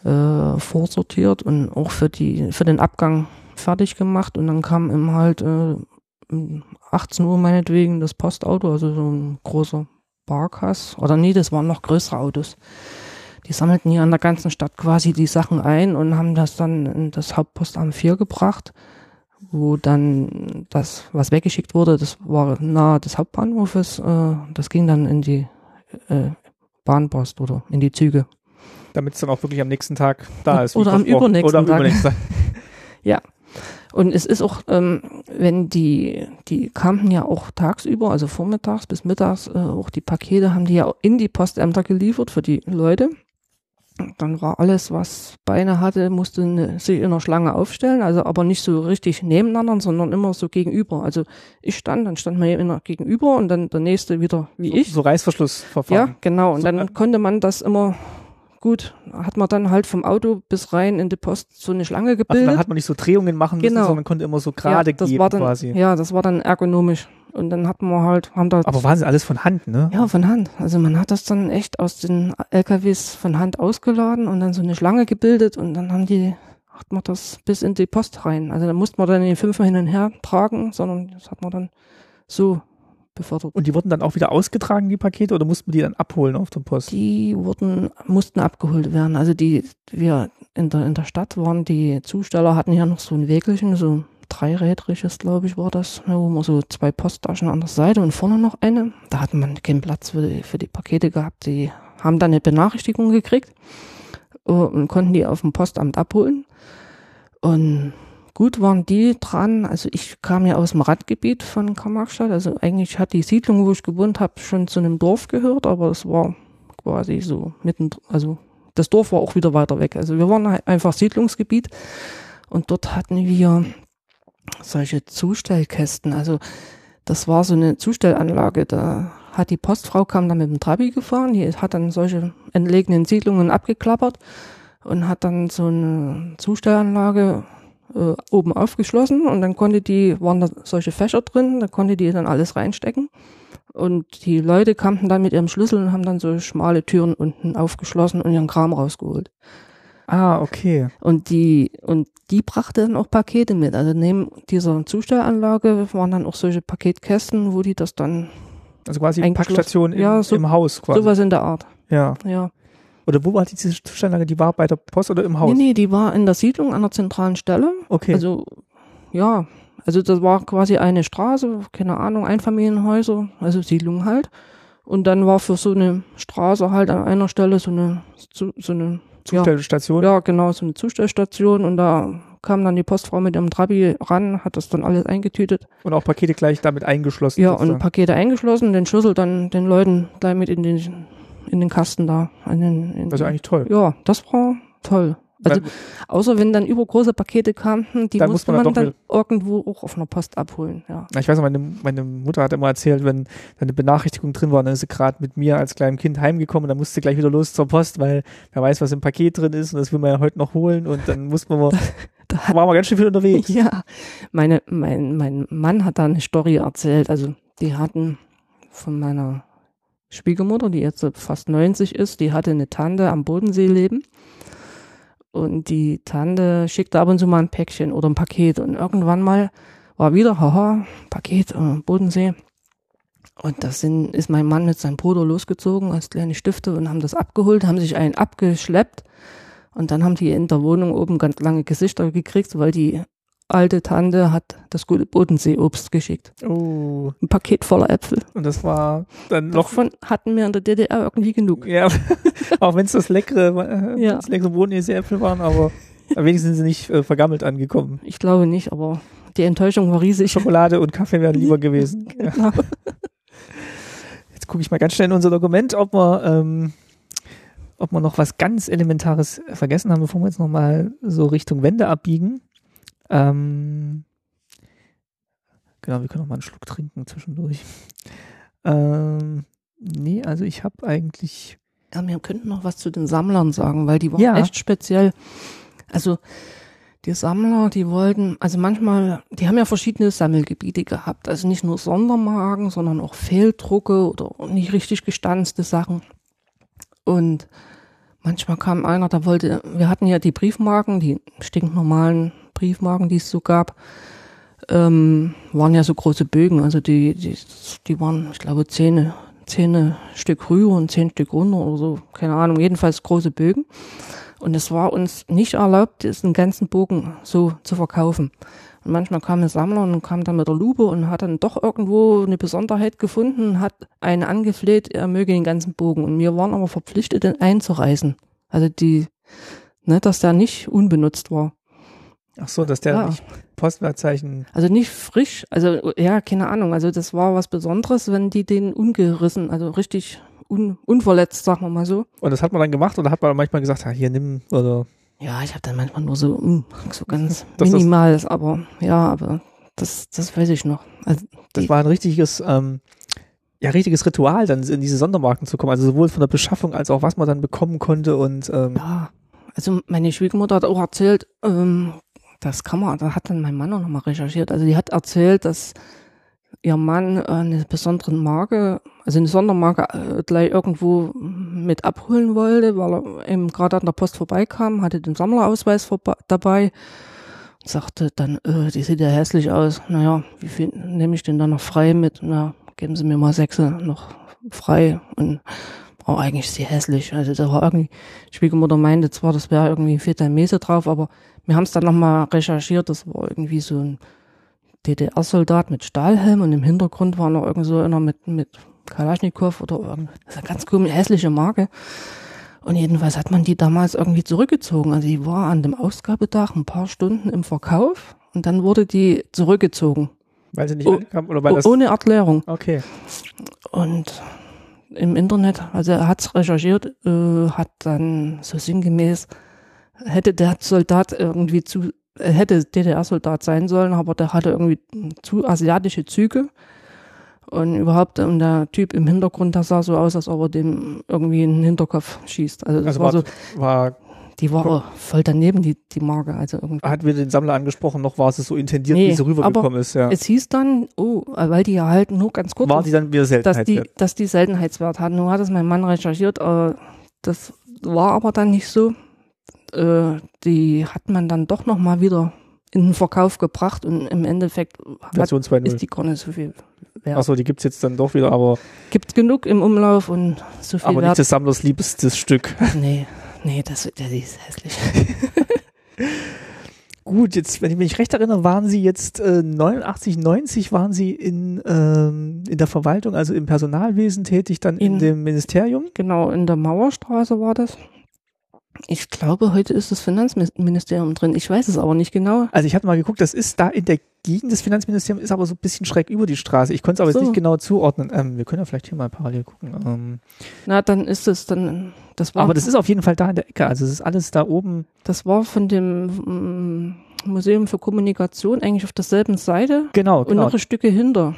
äh, vorsortiert und auch für die für den Abgang fertig gemacht und dann kam eben halt äh, um 18 Uhr meinetwegen das Postauto, also so ein großer Barkass oder nee, das waren noch größere Autos. Die sammelten hier an der ganzen Stadt quasi die Sachen ein und haben das dann in das Hauptpostamt 4 gebracht, wo dann das, was weggeschickt wurde, das war nahe des Hauptbahnhofes, äh, das ging dann in die äh, Bahnpost oder in die Züge. Damit es dann auch wirklich am nächsten Tag da ist. Oder am übernächsten Oder am Tag. übernächsten Tag. Und es ist auch, ähm, wenn die, die kamen ja auch tagsüber, also vormittags bis mittags, äh, auch die Pakete haben die ja in die Postämter geliefert für die Leute. Dann war alles, was Beine hatte, musste eine, sich in einer Schlange aufstellen, also aber nicht so richtig nebeneinander, sondern immer so gegenüber. Also ich stand, dann stand mir immer gegenüber und dann der nächste wieder wie ich. So, so Reißverschlussverfahren. Ja, genau. Und So, dann äh, konnte man das immer gut, hat man dann halt vom Auto bis rein in die Post so eine Schlange Also gebildet. dann hat man nicht so Drehungen machen müssen, Genau. sondern konnte immer so gerade ja, das geben war dann, quasi. Ja, das war dann ergonomisch. Und dann hatten wir halt, haben da, Aber Wahnsinn, alles von Hand, ne? ja, von Hand. Also man hat das dann echt aus den LKWs von Hand ausgeladen und dann so eine Schlange gebildet und dann haben die, hat man das bis in die Post rein. Also da musste man dann die fünfmal hin und her tragen, sondern das hat man dann so befördert. Und die wurden dann auch wieder ausgetragen, die Pakete, oder mussten die dann abholen auf der Post? Die wurden, mussten abgeholt werden. Also die, wir in der, in der Stadt waren die Zusteller, hatten ja noch so ein Wägelchen, so dreirädriges, glaube ich, war das, ne, wo man so zwei Posttaschen an der Seite und vorne noch eine. Da hatten man keinen Platz für die, für die Pakete gehabt. Die haben dann eine Benachrichtigung gekriegt äh, und konnten die auf dem Postamt abholen. Und gut waren die dran. Also ich kam ja aus dem Randgebiet von Karl-Marx-Stadt. Also eigentlich hat die Siedlung, wo ich gewohnt habe, schon zu einem Dorf gehört, aber es war quasi so mitten, also das Dorf war auch wieder weiter weg. Also wir waren halt einfach Siedlungsgebiet und dort hatten wir solche Zustellkästen. Also das war so eine Zustellanlage. Da hat die Postfrau kam dann mit dem Trabi gefahren, die hat dann solche entlegenen Siedlungen abgeklappert und hat dann so eine Zustellanlage äh, oben aufgeschlossen und dann konnte die, waren da solche Fächer drin, da konnte die dann alles reinstecken. Und die Leute kamen dann mit ihrem Schlüssel und haben dann so schmale Türen unten aufgeschlossen und ihren Kram rausgeholt. Ah, okay. Und die, und die brachte dann auch Pakete mit. Also neben dieser Zustellanlage waren dann auch solche Paketkästen, wo die das dann, Also quasi. Packstation im, Ja, so- im Haus quasi. sowas in der Art. Ja. Ja. Oder wo war die diese Zustellanlage? Die war bei der Post oder im Haus? Nee, nee, die war in der Siedlung an der zentralen Stelle. Okay. Also, ja, also das war quasi eine Straße, keine Ahnung, Einfamilienhäuser, also Siedlung halt. Und dann war für so eine Straße halt an einer Stelle so eine, so, so eine, ja, Zustellstation. ja, genau, so eine Zustellstation und da kam dann die Postfrau mit ihrem Trabi ran, hat das dann alles eingetütet. Und auch Pakete gleich damit eingeschlossen. Ja, und sozusagen. Pakete eingeschlossen, den Schlüssel dann den Leuten gleich mit in den, in den Kasten da. In den, in Das ist eigentlich toll. ja, das war toll. Also, Weil- außer wenn dann übergroße Pakete kamen, die Da muss musste man man, dann dann irgendwo auch auf einer Post abholen, ja. Ich weiß noch, meine, meine Mutter hat immer erzählt, wenn da eine Benachrichtigung drin war, dann ist sie gerade mit mir als kleinem Kind heimgekommen und dann musste sie gleich wieder los zur Post, weil wer weiß, was im Paket drin ist und das will man ja heute noch holen und dann mussten wir, Da da waren wir ganz schön viel unterwegs. Ja, meine, mein, mein Mann hat da eine Story erzählt. Also, die hatten von meiner Schwiegermutter, die jetzt fast 90 ist, die hatte eine Tante am Bodensee leben. Und die Tante schickte ab und zu mal ein Päckchen oder ein Paket. Und irgendwann mal war wieder, haha, Paket, äh, Bodensee. Und das sind, ist mein Mann mit seinem Bruder losgezogen als kleine Stifte und haben das abgeholt, haben sich einen abgeschleppt. Und dann haben die in der Wohnung oben ganz lange Gesichter gekriegt, weil die alte Tante hat das gute Bodenseeobst geschickt. Oh, Ein Paket voller Äpfel. und das war dann noch, Davon hatten wir in der DDR irgendwie genug. ja, auch wenn es das leckere, äh, Ja. das leckere Bodenäpfel waren, aber wenigstens sind sie nicht äh, vergammelt angekommen. Ich glaube nicht, aber die Enttäuschung war riesig. Schokolade und Kaffee wären lieber gewesen. Ja. Genau. Jetzt gucke ich mal ganz schnell in unser Dokument, ob wir, ähm, ob wir noch was ganz Elementares vergessen haben, bevor wir jetzt nochmal so Richtung Wände abbiegen. Ähm, genau, wir können noch mal einen Schluck trinken zwischendurch. Ähm, nee, also ich habe eigentlich. Ja, wir könnten noch was zu den Sammlern sagen, weil die waren Ja. echt speziell. Also die Sammler, die wollten, also manchmal, die haben ja verschiedene Sammelgebiete gehabt. Also nicht nur Sondermarken, sondern auch Fehldrucke oder nicht richtig gestanzte Sachen. Und manchmal kam einer, der wollte, wir hatten ja die Briefmarken, die stinknormalen Briefmarken, die es so gab, ähm, waren ja so große Bögen. Also die, die, die waren, ich glaube, zehn, zehn Stück rüber und zehn Stück runter oder so. Keine Ahnung, jedenfalls große Bögen. Und es war uns nicht erlaubt, diesen ganzen Bogen so zu verkaufen. Und manchmal kam ein Sammler und kam dann mit der Lupe und hat dann doch irgendwo eine Besonderheit gefunden und hat einen angefleht, er möge den ganzen Bogen. Und wir waren aber verpflichtet, den einzureißen. Also die, ne, dass der nicht unbenutzt war. Ach so, dass der Ja. nicht Postwertzeichen. Also nicht frisch, also ja, keine Ahnung. Also das war was Besonderes, wenn die den ungerissen, also richtig un, unverletzt, sagen wir mal so. Und das hat man dann gemacht oder hat man manchmal gesagt, ja, hier nimm oder Ja, ich habe dann manchmal nur so, mm, so ganz Das ist- minimal, aber ja, aber das, das weiß ich noch. Also das war ein richtiges, ähm, ja, richtiges Ritual, dann in diese Sondermarken zu kommen. Also sowohl von der Beschaffung als auch was man dann bekommen konnte und ähm, ja, also meine Schwiegermutter hat auch erzählt, ähm, das kann man, da hat dann mein Mann auch nochmal recherchiert. Also die hat erzählt, dass ihr Mann eine besondere Marke, also eine Sondermarke äh, gleich irgendwo mit abholen wollte, weil er eben gerade an der Post vorbeikam, hatte den Sammlerausweis dabei und sagte dann, äh, die sieht ja hässlich aus. Naja, wie viel nehme ich denn da noch frei mit? Na, geben Sie mir mal sechs noch frei und oh, eigentlich ist sie hässlich. Also da war irgendwie, Schwiegermutter meinte zwar, das wäre irgendwie ein Vietnamese drauf, aber wir haben es dann nochmal recherchiert, das war irgendwie so ein DDR-Soldat mit Stahlhelm und im Hintergrund war noch irgend so einer mit, mit Kalaschnikow oder irgend, das ist eine ganz komische, hässliche Marke. Und jedenfalls hat man die damals irgendwie zurückgezogen. Also die war an dem Ausgabetag ein paar Stunden im Verkauf und dann wurde die zurückgezogen. weil sie nicht Oh, ankam oder weil das. ohne Erklärung. Okay. Und im Internet, also er hat's recherchiert, äh, hat dann so sinngemäß, hätte der Soldat irgendwie zu, er hätte DDR-Soldat sein sollen, aber der hatte irgendwie zu asiatische Züge. Und überhaupt, und der Typ im Hintergrund, der sah so aus, als ob er dem irgendwie in den Hinterkopf schießt. Also das Also war so, war, die war voll daneben, die, die Marke. Also irgendwie. hat wieder den Sammler angesprochen, noch war es so intendiert, Nee, wie sie rübergekommen ist, ja. Es hieß dann, oh, weil die ja halt nur ganz kurz War die dann wieder dass die, dass die Seltenheitswert hatten. Nur hat es mein Mann recherchiert, äh, das war aber dann nicht so. Äh, die hat man dann doch noch mal wieder in den Verkauf gebracht und im Endeffekt hat, ist 2.0. die gar nicht so viel wert. Achso, die gibt's jetzt dann doch wieder, aber, Gibt genug im Umlauf und so viel aber nicht wert. des Sammlers liebstes Stück. Nee, nee, das, das ist hässlich. Gut, jetzt, wenn ich mich recht erinnere, waren Sie jetzt äh, 89, 90 waren Sie in, ähm, in der Verwaltung, also im Personalwesen tätig, dann in, In- dem Ministerium. Genau, in der Mauerstraße war das. Ich glaube, heute ist das Finanzministerium drin. Ich weiß es aber nicht genau. Also ich hatte mal geguckt, das ist da in der Gegend des Finanzministeriums, ist aber so ein bisschen schräg über die Straße. Ich konnte es aber So. jetzt nicht genau zuordnen. Ähm, wir können ja vielleicht hier mal parallel gucken. Ähm, Na, dann ist es dann, das war aber das ist auf jeden Fall da in der Ecke. Also es ist alles da oben. Das war von dem mm, Museum für Kommunikation eigentlich auf derselben Seite Genau, und genau. noch ein Stücke hinter.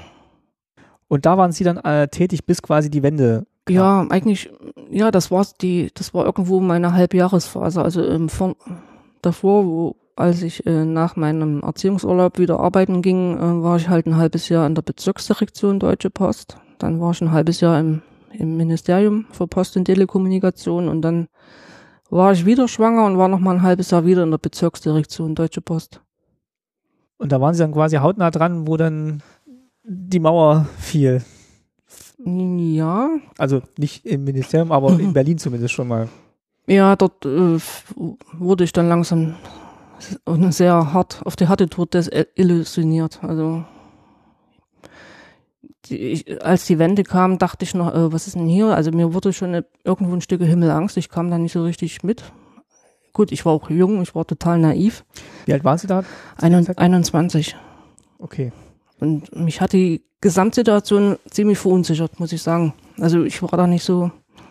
Und da waren Sie dann äh, tätig, bis quasi die Wende. Ja, eigentlich, ja, das war die, das war irgendwo meine Halbjahresphase. Also ähm, von, davor, wo, als ich äh, nach meinem Erziehungsurlaub wieder arbeiten ging, äh, war ich halt ein halbes Jahr in der Bezirksdirektion Deutsche Post. Dann war ich ein halbes Jahr im, im Ministerium für Post und Telekommunikation und dann war ich wieder schwanger und war noch mal ein halbes Jahr wieder in der Bezirksdirektion Deutsche Post. Und da waren Sie dann quasi hautnah dran, wo dann die Mauer fiel. Ja, Also nicht im Ministerium, aber in Berlin zumindest schon mal. Ja, dort äh, wurde ich dann langsam s- sehr hart auf die harte Tour desillusioniert. Also die, ich, als die Wende kam, dachte ich noch, äh, was ist denn hier? Also mir wurde schon äh, irgendwo ein Stück Himmelangst. Ich kam da nicht so richtig mit. Gut, ich war auch jung, ich war total naiv. Wie alt waren Sie da? Ein, 21. Okay. Und mich hat die Gesamtsituation ziemlich verunsichert, muss ich sagen. Also ich war da nicht so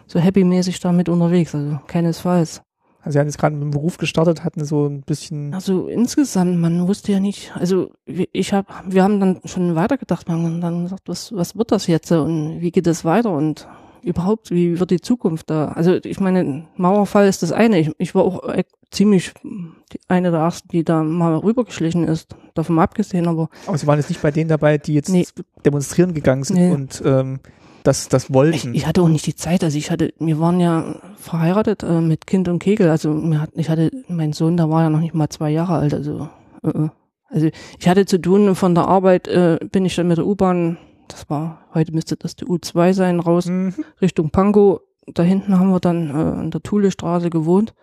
so happy-mäßig damit unterwegs, also keinesfalls. Also Sie haben jetzt gerade mit dem Beruf gestartet, hatten so ein bisschen. Also insgesamt, man wusste ja nicht, also ich habe, wir haben dann schon weitergedacht, man haben dann gesagt, was, was wird das jetzt und wie geht es weiter und überhaupt, wie wird die Zukunft da? Also ich meine, Mauerfall ist das eine. Ich, ich war auch äh, ziemlich die, eine der ersten, die da mal rübergeschlichen ist, davon abgesehen, aber. Aber Sie waren jetzt nicht bei denen dabei, die jetzt nee. demonstrieren gegangen sind nee. und ähm, das, das wollten. Ich, ich, hatte auch nicht die Zeit, also ich hatte, wir waren ja verheiratet äh, mit Kind und Kegel, also mir hat, ich hatte, mein Sohn, da war ja noch nicht mal zwei Jahre alt, also, äh, äh. also ich hatte zu tun, von der Arbeit äh, bin ich dann mit der U-Bahn, das war, heute müsste das die U2 sein, raus mhm. Richtung Pankow. Da hinten haben wir dann äh, in der Thulestraße gewohnt.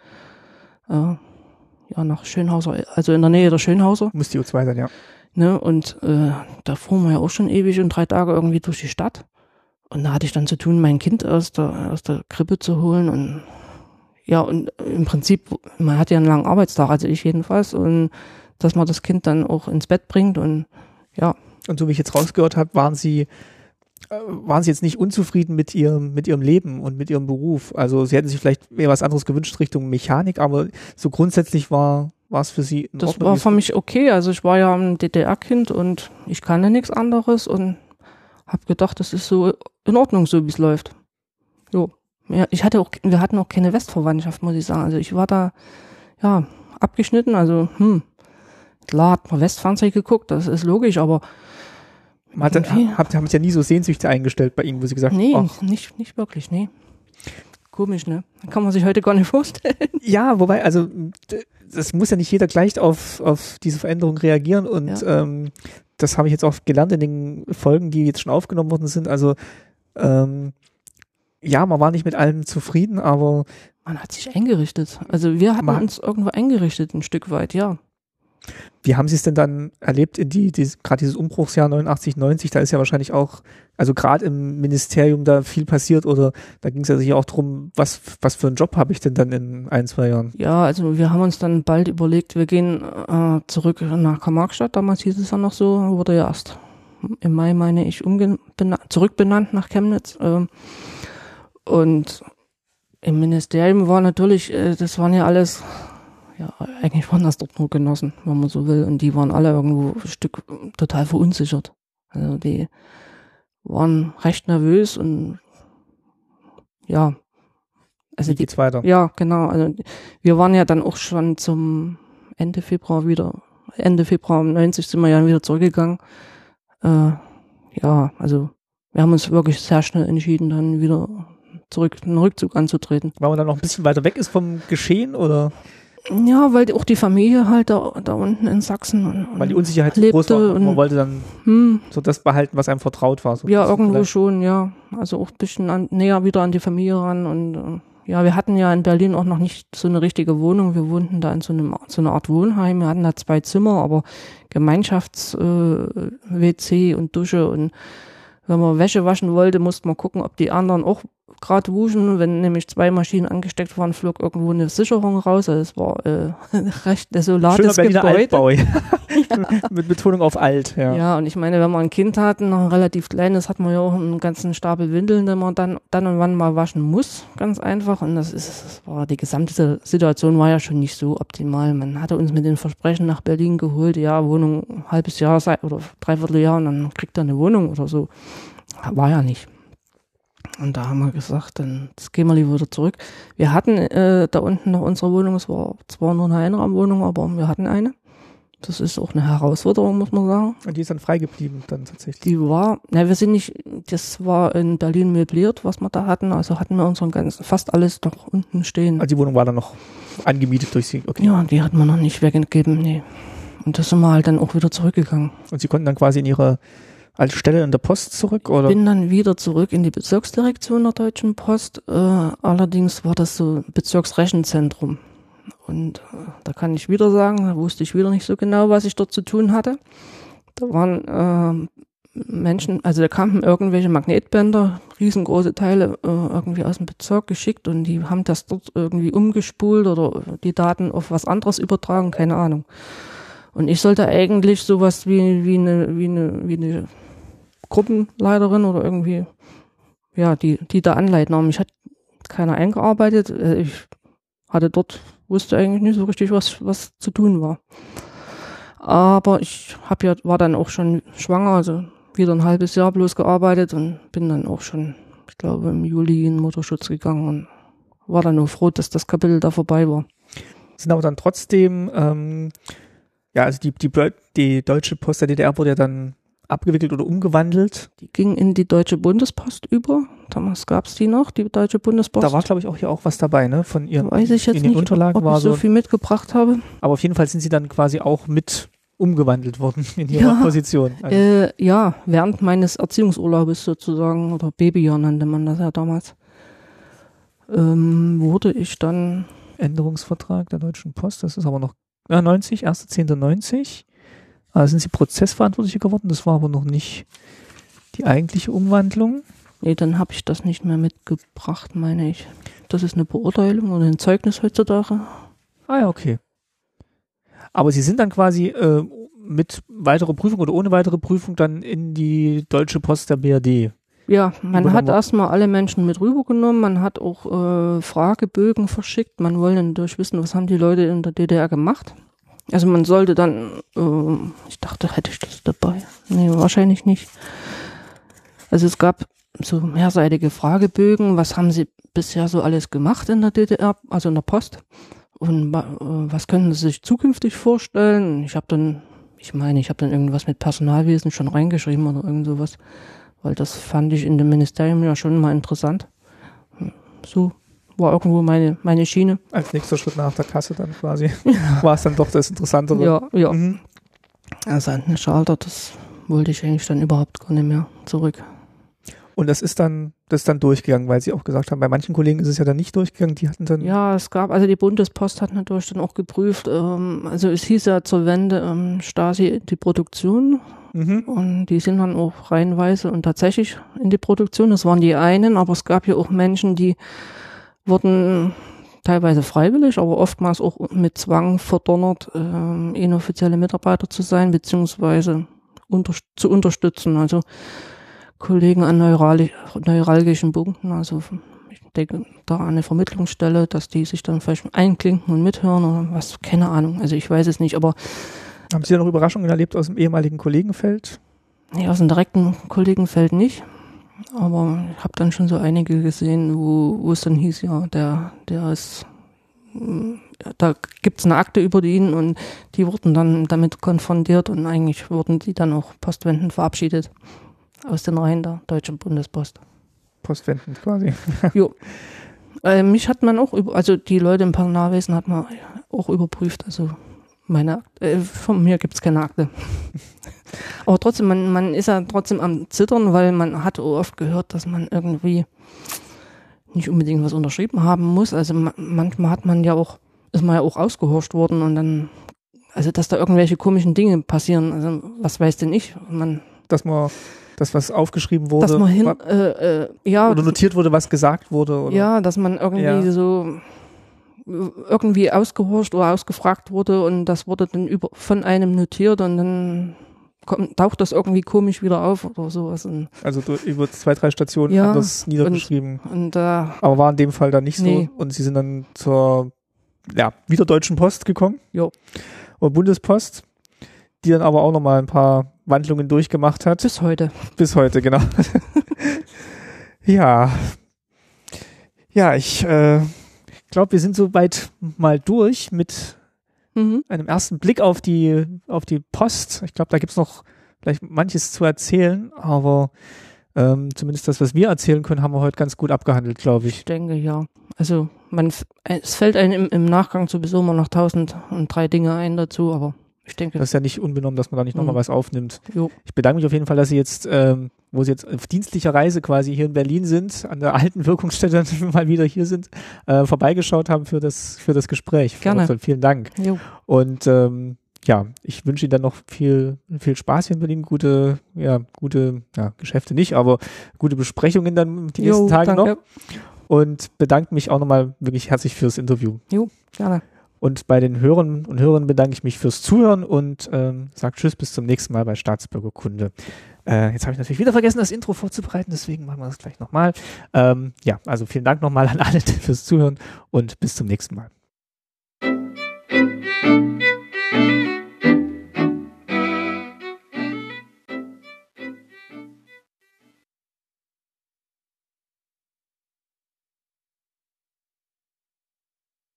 Äh, ja, nach Schönhauser, also in der Nähe der Schönhauser. Muss die U2 sein, ja. Ne, und äh, da fuhren wir ja auch schon ewig und drei Tage irgendwie durch die Stadt. Und da hatte ich dann zu tun, mein Kind aus der, aus der Krippe zu holen und ja, und im Prinzip, man hat ja einen langen Arbeitstag, also ich jedenfalls, und dass man das Kind dann auch ins Bett bringt und ja. Und so wie ich jetzt rausgehört habe, waren sie, äh, waren sie jetzt nicht unzufrieden mit ihrem, mit ihrem Leben und mit ihrem Beruf. Also sie hätten sich vielleicht mehr was anderes gewünscht Richtung Mechanik, aber so grundsätzlich war, war es für sie in Das Ordnung, war für mich okay. Also ich war ja ein DDR-Kind und ich kannte nichts anderes und habe gedacht, das ist so in Ordnung, so wie es läuft. Jo. Ja, ich hatte auch, wir hatten auch keine Westverwandtschaft, muss ich sagen. Also ich war da, ja, abgeschnitten, also, hm, klar hat man Westfernsehen geguckt, das ist logisch, aber man hat, habt, haben ja nie so Sehnsüchte eingestellt bei Ihnen, wo Sie gesagt haben, nee, ach. nicht, nicht wirklich, nee. Komisch, ne? Kann man sich heute gar nicht vorstellen. Ja, wobei, also das muss ja nicht jeder gleich auf, auf diese Veränderung reagieren und ja. ähm, das habe ich jetzt auch gelernt in den Folgen, die jetzt schon aufgenommen worden sind. Also ähm, ja, man war nicht mit allem zufrieden, aber man hat sich eingerichtet. Also wir hatten uns irgendwo eingerichtet, ein Stück weit, ja. Wie haben Sie es denn dann erlebt in die, die gerade dieses Umbruchsjahr 89, 90? Da ist ja wahrscheinlich auch, also gerade im Ministerium da viel passiert oder da ging es ja sicher auch darum, was, was für einen Job habe ich denn dann in ein, zwei Jahren? Ja, also wir haben uns dann bald überlegt, wir gehen äh, zurück nach Karl-Marx-Stadt, damals hieß es ja noch so, wurde ja erst im Mai, meine ich, zurückbenannt nach Chemnitz. Äh, und im Ministerium war natürlich, äh, das waren ja alles ja, eigentlich waren das dort nur Genossen, wenn man so will. Und die waren alle irgendwo ein Stück total verunsichert. Also die waren recht nervös und ja. Also Wie geht's die, weiter? Ja, genau. Also wir waren ja dann auch schon zum Ende Februar wieder, Ende Februar 90 sind wir ja wieder zurückgegangen. Äh, ja, also wir haben uns wirklich sehr schnell entschieden, dann wieder zurück, einen Rückzug anzutreten. Weil man dann noch ein bisschen weiter weg ist vom Geschehen oder? Ja, weil auch die Familie halt da, da unten in Sachsen. Und, weil die Unsicherheit lebte groß war. Und man wollte dann hm, so das behalten, was einem vertraut war. So ja, irgendwo vielleicht. schon, ja. Also auch ein bisschen an, näher wieder an die Familie ran. Und äh, ja, wir hatten ja in Berlin auch noch nicht so eine richtige Wohnung. Wir wohnten da in so, einem, so einer Art Wohnheim. Wir hatten da zwei Zimmer, aber Gemeinschafts-WC äh, und Dusche. Und wenn man Wäsche waschen wollte, musste man gucken, ob die anderen auch gerade wuschen. Wenn nämlich zwei Maschinen angesteckt waren, flog irgendwo eine Sicherung raus. Also es war äh, recht desolates Schöner Gebäude. Altbau. Mit Betonung auf alt. Ja. ja, und ich meine, wenn man ein Kind hat, noch ein relativ kleines, hat man ja auch einen ganzen Stapel Windeln, den man dann, dann und wann mal waschen muss. Ganz einfach. Und das ist, das war, die gesamte Situation war ja schon nicht so optimal. Man hatte uns mit den Versprechen nach Berlin geholt, ja, Wohnung ein halbes Jahr oder dreiviertel Jahr und dann kriegt er eine Wohnung oder so. War ja nicht. Und da haben wir gesagt, dann gehen wir lieber wieder zurück. Wir hatten äh, da unten noch unsere Wohnung, es war zwar nur eine Einraumwohnung, aber wir hatten eine. Das ist auch eine Herausforderung, muss man sagen. Und die ist dann frei geblieben dann tatsächlich? Die war, na, wir sind nicht, das war in Berlin möbliert, was wir da hatten. Also hatten wir unseren ganzen, fast alles noch unten stehen. Also die Wohnung war dann noch angemietet durch sie, okay. Ja, die hatten wir noch nicht weggegeben, nee. Und da sind wir halt dann auch wieder zurückgegangen. Und sie konnten dann quasi in ihre als Stelle in der Post zurück? Oder? Bin dann wieder zurück in die Bezirksdirektion der Deutschen Post. Äh, allerdings war das so Bezirksrechenzentrum. Und äh, da kann ich wieder sagen, da wusste ich wieder nicht so genau, was ich dort zu tun hatte. Da waren äh, Menschen, also da kamen irgendwelche Magnetbänder, riesengroße Teile äh, irgendwie aus dem Bezirk geschickt und die haben das dort irgendwie umgespult oder die Daten auf was anderes übertragen, keine Ahnung. Und ich sollte eigentlich sowas wie, wie eine, wie eine, wie eine Gruppenleiterin oder irgendwie, ja, die, die da anleiten. Aber mich hat keiner eingearbeitet. Äh, ich hatte dort, wusste eigentlich nicht so richtig, was, was zu tun war. Aber ich hab ja, war dann auch schon schwanger, also wieder ein halbes Jahr bloß gearbeitet und bin dann auch schon, ich glaube, im Juli in Mutterschutz gegangen und war dann nur froh, dass das Kapitel da vorbei war. Sind aber dann trotzdem, ähm, ja, also die, die, die Deutsche Post der DDR wurde ja dann abgewickelt oder umgewandelt. Die ging in die Deutsche Bundespost über. Damals gab es die noch, die Deutsche Bundespost. Da war, glaube ich, auch hier auch was dabei, ne? Von ihren Weiß ich jetzt in den nicht, Unterlagen ob war ich so so. viel mitgebracht habe. Aber auf jeden Fall sind sie dann quasi auch mit umgewandelt worden in ihrer Ja. Position. Also, Äh, ja, während meines Erziehungsurlaubes sozusagen, oder Babyjahr nannte man das ja damals, ähm, wurde ich dann, Änderungsvertrag der Deutschen Post, das ist aber noch ja, 90, 1.10.90. Also sind sie Prozessverantwortliche geworden, das war aber noch nicht die eigentliche Umwandlung. nee, dann habe ich das nicht mehr mitgebracht, meine ich. Das ist eine Beurteilung oder ein Zeugnis heutzutage. Ah ja, okay. Aber sie sind dann quasi äh, mit weiterer Prüfung oder ohne weitere Prüfung dann in die Deutsche Post der BRD. Ja, man hat erstmal alle Menschen mit rübergenommen, man hat auch äh, Fragebögen verschickt, man wollte natürlich wissen, was haben die Leute in der DDR gemacht. Also man sollte dann, äh, ich dachte, hätte ich das dabei? Nee, wahrscheinlich nicht. Also es gab so mehrseitige Fragebögen, was haben sie bisher so alles gemacht in der DDR, also in der Post und äh, was können sie sich zukünftig vorstellen. Ich habe dann, ich meine, ich habe dann irgendwas mit Personalwesen schon reingeschrieben oder irgend sowas weil das fand ich in dem Ministerium ja schon mal interessant. So war irgendwo meine, meine Schiene. Als nächster Schritt nach der Kasse dann quasi. War es dann doch das Interessantere. Ja, ja. Mhm. Also eine Schalter, das wollte ich eigentlich dann überhaupt gar nicht mehr zurück. Und das ist dann, das ist dann durchgegangen, weil sie auch gesagt haben, bei manchen Kollegen ist es ja dann nicht durchgegangen, die hatten dann Ja, es gab, also die Bundespost hat natürlich dann auch geprüft, ähm, also es hieß ja zur Wende ähm, Stasi die Produktion mhm. und die sind dann auch reihenweise und tatsächlich in die Produktion. Das waren die einen, aber es gab ja auch Menschen, die wurden teilweise freiwillig, aber oftmals auch mit Zwang verdonnert, ähm, inoffizielle Mitarbeiter zu sein, beziehungsweise unter, zu unterstützen. Also Kollegen an neurali neuralgischen Punkten, also ich denke da an eine Vermittlungsstelle, dass die sich dann vielleicht einklinken und mithören oder was, keine Ahnung. Also ich weiß es nicht, aber haben Sie da noch Überraschungen erlebt aus dem ehemaligen Kollegenfeld? Nee, aus dem direkten Kollegenfeld nicht. Aber ich habe dann schon so einige gesehen, wo, wo es dann hieß, ja, der, der ist, mm, da gibt's eine Akte über ihn und die wurden dann damit konfrontiert und eigentlich wurden die dann auch postwendend verabschiedet aus den Reihen der Deutschen Bundespost. Postwendend quasi. jo. Äh, mich hat man auch, über, also die Leute im Personalwesen hat man auch überprüft, also meine, äh, von mir gibt's keine Akte. Aber trotzdem, man, man ist ja trotzdem am Zittern, weil man hat oft gehört, dass man irgendwie nicht unbedingt was unterschrieben haben muss. Also ma manchmal hat man ja auch, ist man ja auch ausgehorscht worden und dann, also dass da irgendwelche komischen Dinge passieren. Also was weiß denn ich? Man, Dass man, das was aufgeschrieben wurde, dass man hin, wa- äh, äh, ja, oder notiert wurde, was gesagt wurde. Oder? ja, dass man irgendwie Ja. so irgendwie ausgehorcht oder ausgefragt wurde und das wurde dann über von einem notiert und dann kommt, taucht das irgendwie komisch wieder auf oder sowas. Und, Also du- über zwei, drei Stationen Ja, anders niedergeschrieben. und äh, Aber war in dem Fall dann nicht Nee. so. Und sie sind dann zur, ja, wieder Deutschen Post gekommen. Jo. Oder Bundespost, die dann aber auch nochmal ein paar Wandlungen durchgemacht hat. bis heute. Bis heute, genau. ja. Ja, ich äh, glaube, wir sind soweit mal durch mit Mhm. einem ersten Blick auf die, auf die Post. Ich glaube, da gibt's noch vielleicht manches zu erzählen, aber ähm, zumindest das, was wir erzählen können, haben wir heute ganz gut abgehandelt, glaube ich. Ich denke ja. Also man, f- es fällt einem im, im Nachgang sowieso immer noch tausend und drei Dinge ein dazu, aber ich denke, Das ist ja nicht unbenommen, dass man da nicht nochmal Mhm. was aufnimmt. jo, Ich bedanke mich auf jeden Fall, dass Sie jetzt, ähm, wo Sie jetzt auf dienstlicher Reise quasi hier in Berlin sind, an der alten Wirkungsstätte mal wieder hier sind, äh, vorbeigeschaut haben für das, für das Gespräch. Frau Gerne. Dr. Vielen Dank. jo. Und ähm, ja, ich wünsche Ihnen dann noch viel, viel Spaß hier in Berlin, gute, ja, gute, ja, Geschäfte nicht, aber gute Besprechungen dann die nächsten Jo, Tage noch. danke. Und bedanke mich auch nochmal wirklich herzlich fürs Interview. Gerne. Und bei den Hörern und Hörern bedanke ich mich fürs Zuhören und ähm, sage Tschüss bis zum nächsten Mal bei Staatsbürgerkunde. Äh, jetzt habe ich natürlich wieder vergessen, das Intro vorzubereiten, deswegen machen wir das gleich nochmal. Ähm, ja, also vielen Dank nochmal an alle fürs Zuhören und bis zum nächsten Mal.